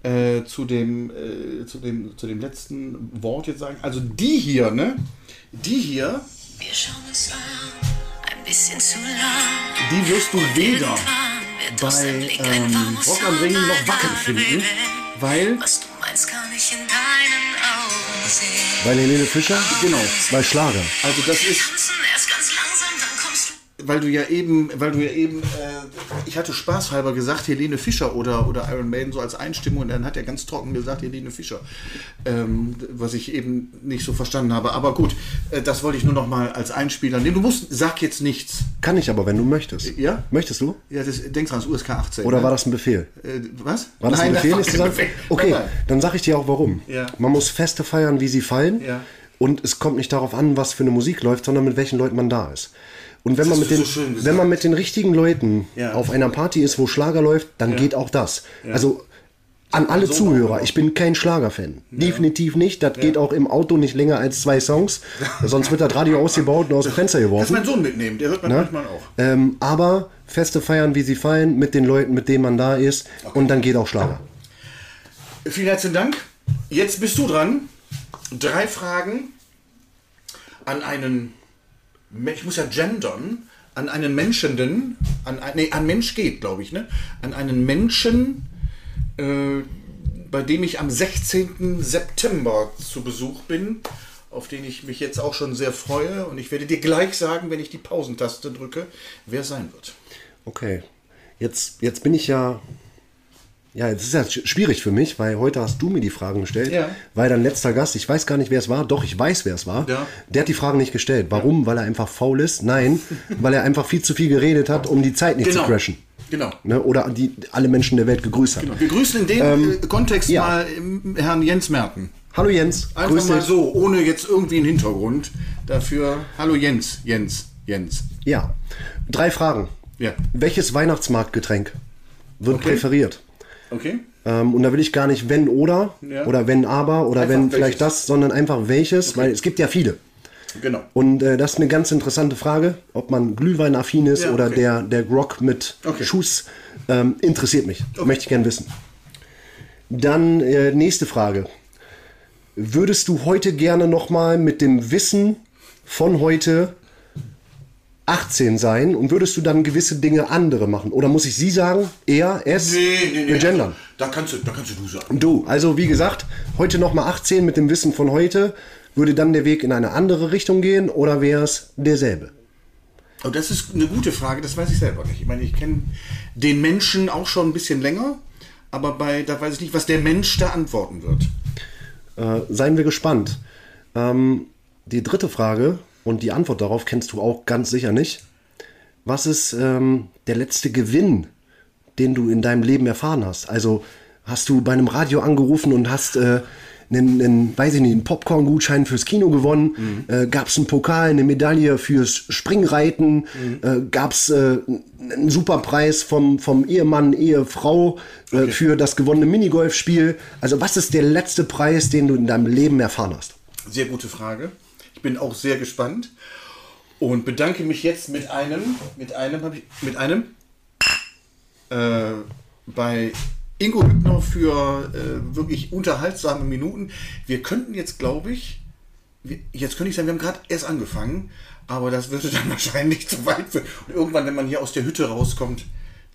Speaker 2: äh, zu, dem, äh, zu, dem, zu dem letzten Wort jetzt sagen. Also die hier, ne? Die hier,
Speaker 4: Wir schauen uns an, bisschen zu lang.
Speaker 2: die wirst du weder bei ähm, Rock am Ring noch Wacken finden, weil
Speaker 4: Was du meinst, kann ich in deinen Augen sehen.
Speaker 3: Bei Helene Fischer?
Speaker 2: Genau.
Speaker 3: Bei Schlager.
Speaker 2: also das ist weil du ja eben, weil du ja eben, äh, ich hatte spaßhalber gesagt, Helene Fischer oder, oder Iron Maiden so als Einstimmung und dann hat er ganz trocken gesagt, Helene Fischer. Ähm, was ich eben nicht so verstanden habe. Aber gut, äh, das wollte ich nur noch mal als Einspieler nehmen. Du musst, sag jetzt nichts.
Speaker 3: Kann ich aber, wenn du möchtest.
Speaker 2: Ja?
Speaker 3: Möchtest du?
Speaker 2: Ja, das, denkst dran, das USK 18.
Speaker 3: Oder
Speaker 2: ne?
Speaker 3: war das ein Befehl?
Speaker 2: Äh, was?
Speaker 3: War das
Speaker 2: Nein,
Speaker 3: ein Befehl,
Speaker 2: war kein
Speaker 3: sagen?
Speaker 2: Befehl.
Speaker 3: Okay,
Speaker 2: Nein, nein.
Speaker 3: dann sage ich dir auch warum.
Speaker 2: Ja.
Speaker 3: Man muss Feste feiern, wie sie fallen.
Speaker 2: Ja.
Speaker 3: Und es kommt nicht darauf an, was für eine Musik läuft, sondern mit welchen Leuten man da ist. Und wenn man, mit den,
Speaker 2: so
Speaker 3: wenn man mit den richtigen Leuten
Speaker 2: Ja.
Speaker 3: auf einer Party ist, wo Schlager läuft, dann geht auch das. Also an alle
Speaker 2: So
Speaker 3: Zuhörer, ich bin kein Schlagerfan. Definitiv nicht. Das geht auch im Auto nicht länger als zwei Songs. [LAUGHS] Sonst wird das Radio ausgebaut und aus dem Fenster geworfen.
Speaker 2: meinen Sohn mitnehmen, der hört man manchmal auch.
Speaker 3: Ähm, aber Feste feiern, wie sie fallen, mit den Leuten, mit denen man da ist. Und dann geht auch Schlager.
Speaker 2: Vielen herzlichen Dank. Jetzt bist du dran. Drei Fragen an einen, ich muss ja gendern, an einen Menschenden, an, nee, an Mensch geht, glaube ich, ne? An einen Menschen, äh, bei dem ich am 16. September zu Besuch bin, auf den ich mich jetzt auch schon sehr freue. Und ich werde dir gleich sagen, wenn ich die Pausentaste drücke, wer sein wird.
Speaker 3: Okay. Jetzt, jetzt bin ich ja. Ja, jetzt ist ja sch- schwierig für mich, weil heute hast du mir die Fragen gestellt.
Speaker 2: Ja.
Speaker 3: Weil dein letzter Gast, ich weiß gar nicht, wer es war. Doch, ich weiß, wer es war.
Speaker 2: Ja.
Speaker 3: Der hat die Fragen nicht gestellt. Warum? Weil er einfach faul ist? Nein, [LAUGHS] weil er einfach viel zu viel geredet hat, um die Zeit nicht zu crashen.
Speaker 2: Genau.
Speaker 3: Ne? Oder die alle Menschen der Welt gegrüßt hat.
Speaker 2: Genau. Wir grüßen in dem äh, Kontext
Speaker 3: ja.
Speaker 2: mal ähm, Herrn Jens Merten.
Speaker 3: Hallo Jens,
Speaker 2: Einfach
Speaker 3: grüß
Speaker 2: mal
Speaker 3: dich.
Speaker 2: so, ohne jetzt irgendwie einen Hintergrund. Dafür, hallo Jens, Jens, Jens.
Speaker 3: Ja, drei Fragen.
Speaker 2: Ja.
Speaker 3: Welches Weihnachtsmarktgetränk wird
Speaker 2: Okay.
Speaker 3: präferiert?
Speaker 2: Okay?
Speaker 3: Ähm, und da will ich gar nicht wenn oder
Speaker 2: Ja.
Speaker 3: oder wenn aber oder
Speaker 2: Einfach
Speaker 3: wenn
Speaker 2: welches.
Speaker 3: vielleicht das, sondern einfach welches, weil es gibt ja viele.
Speaker 2: Genau.
Speaker 3: Und äh, das ist eine ganz interessante Frage, ob man Glühwein-affin ist
Speaker 2: Ja,
Speaker 3: oder
Speaker 2: okay.
Speaker 3: der, der Grog mit
Speaker 2: Okay.
Speaker 3: Schuss. Ähm, interessiert mich. Möchte ich gern wissen. Dann äh, nächste Frage. Würdest du heute gerne nochmal mit dem Wissen von heute 18 sein und würdest du dann gewisse Dinge andere machen? Oder muss ich sie sagen? Er, es? Wir gendern.
Speaker 2: Da kannst du, da kannst du du sagen.
Speaker 3: Du, also wie gesagt, heute nochmal 18 mit dem Wissen von heute. Würde dann der Weg in eine andere Richtung gehen oder wäre es derselbe?
Speaker 2: Und Oh, das ist eine gute Frage, das weiß ich selber nicht. Ich meine, ich kenne den Menschen auch schon ein bisschen länger, aber bei, da weiß ich nicht, was der Mensch da antworten wird.
Speaker 3: Äh, seien wir gespannt. Ähm, die dritte Frage und die Antwort darauf kennst du auch ganz sicher nicht. Was ist ähm, der letzte Gewinn, den du in deinem Leben erfahren hast? Also hast du bei einem Radio angerufen und hast äh, einen, einen, weiß ich nicht, einen Popcorn-Gutschein fürs Kino gewonnen? Äh, Gab es einen Pokal, eine Medaille fürs Springreiten? Äh, Gab es äh, einen Superpreis vom, vom Ehemann, Ehefrau äh, für das gewonnene Minigolfspiel? Also was ist der letzte Preis, den du in deinem Leben erfahren hast?
Speaker 2: Sehr gute Frage. Ich bin auch sehr gespannt und bedanke mich jetzt mit einem, mit einem, ich, mit einem äh, bei Ingo Hübner für äh, wirklich unterhaltsame Minuten. Wir könnten jetzt, glaube ich, wir, jetzt könnte ich sagen, wir haben gerade erst angefangen, aber das würde dann [LAUGHS] wahrscheinlich zu weit führen. Und irgendwann, wenn man hier aus der Hütte rauskommt,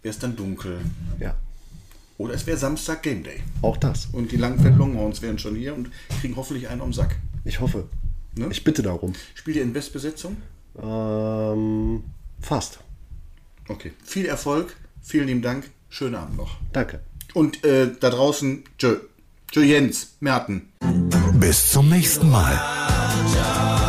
Speaker 2: wäre es dann dunkel.
Speaker 3: Ja.
Speaker 2: Oder es wäre Samstag Game Day.
Speaker 3: Auch das.
Speaker 2: Und die Langfeld Longhorns wären schon hier und kriegen hoffentlich einen am Sack.
Speaker 3: Ich hoffe.
Speaker 2: Ne?
Speaker 3: Ich bitte darum.
Speaker 2: Spielt ihr in Bestbesetzung?
Speaker 3: Ähm, fast.
Speaker 2: Okay. Viel Erfolg, vielen lieben Dank, schönen Abend noch.
Speaker 3: Danke.
Speaker 2: Und äh, da draußen, tschö. Tschö Jens, Merten.
Speaker 1: Bis zum nächsten Mal.
Speaker 5: Ciao.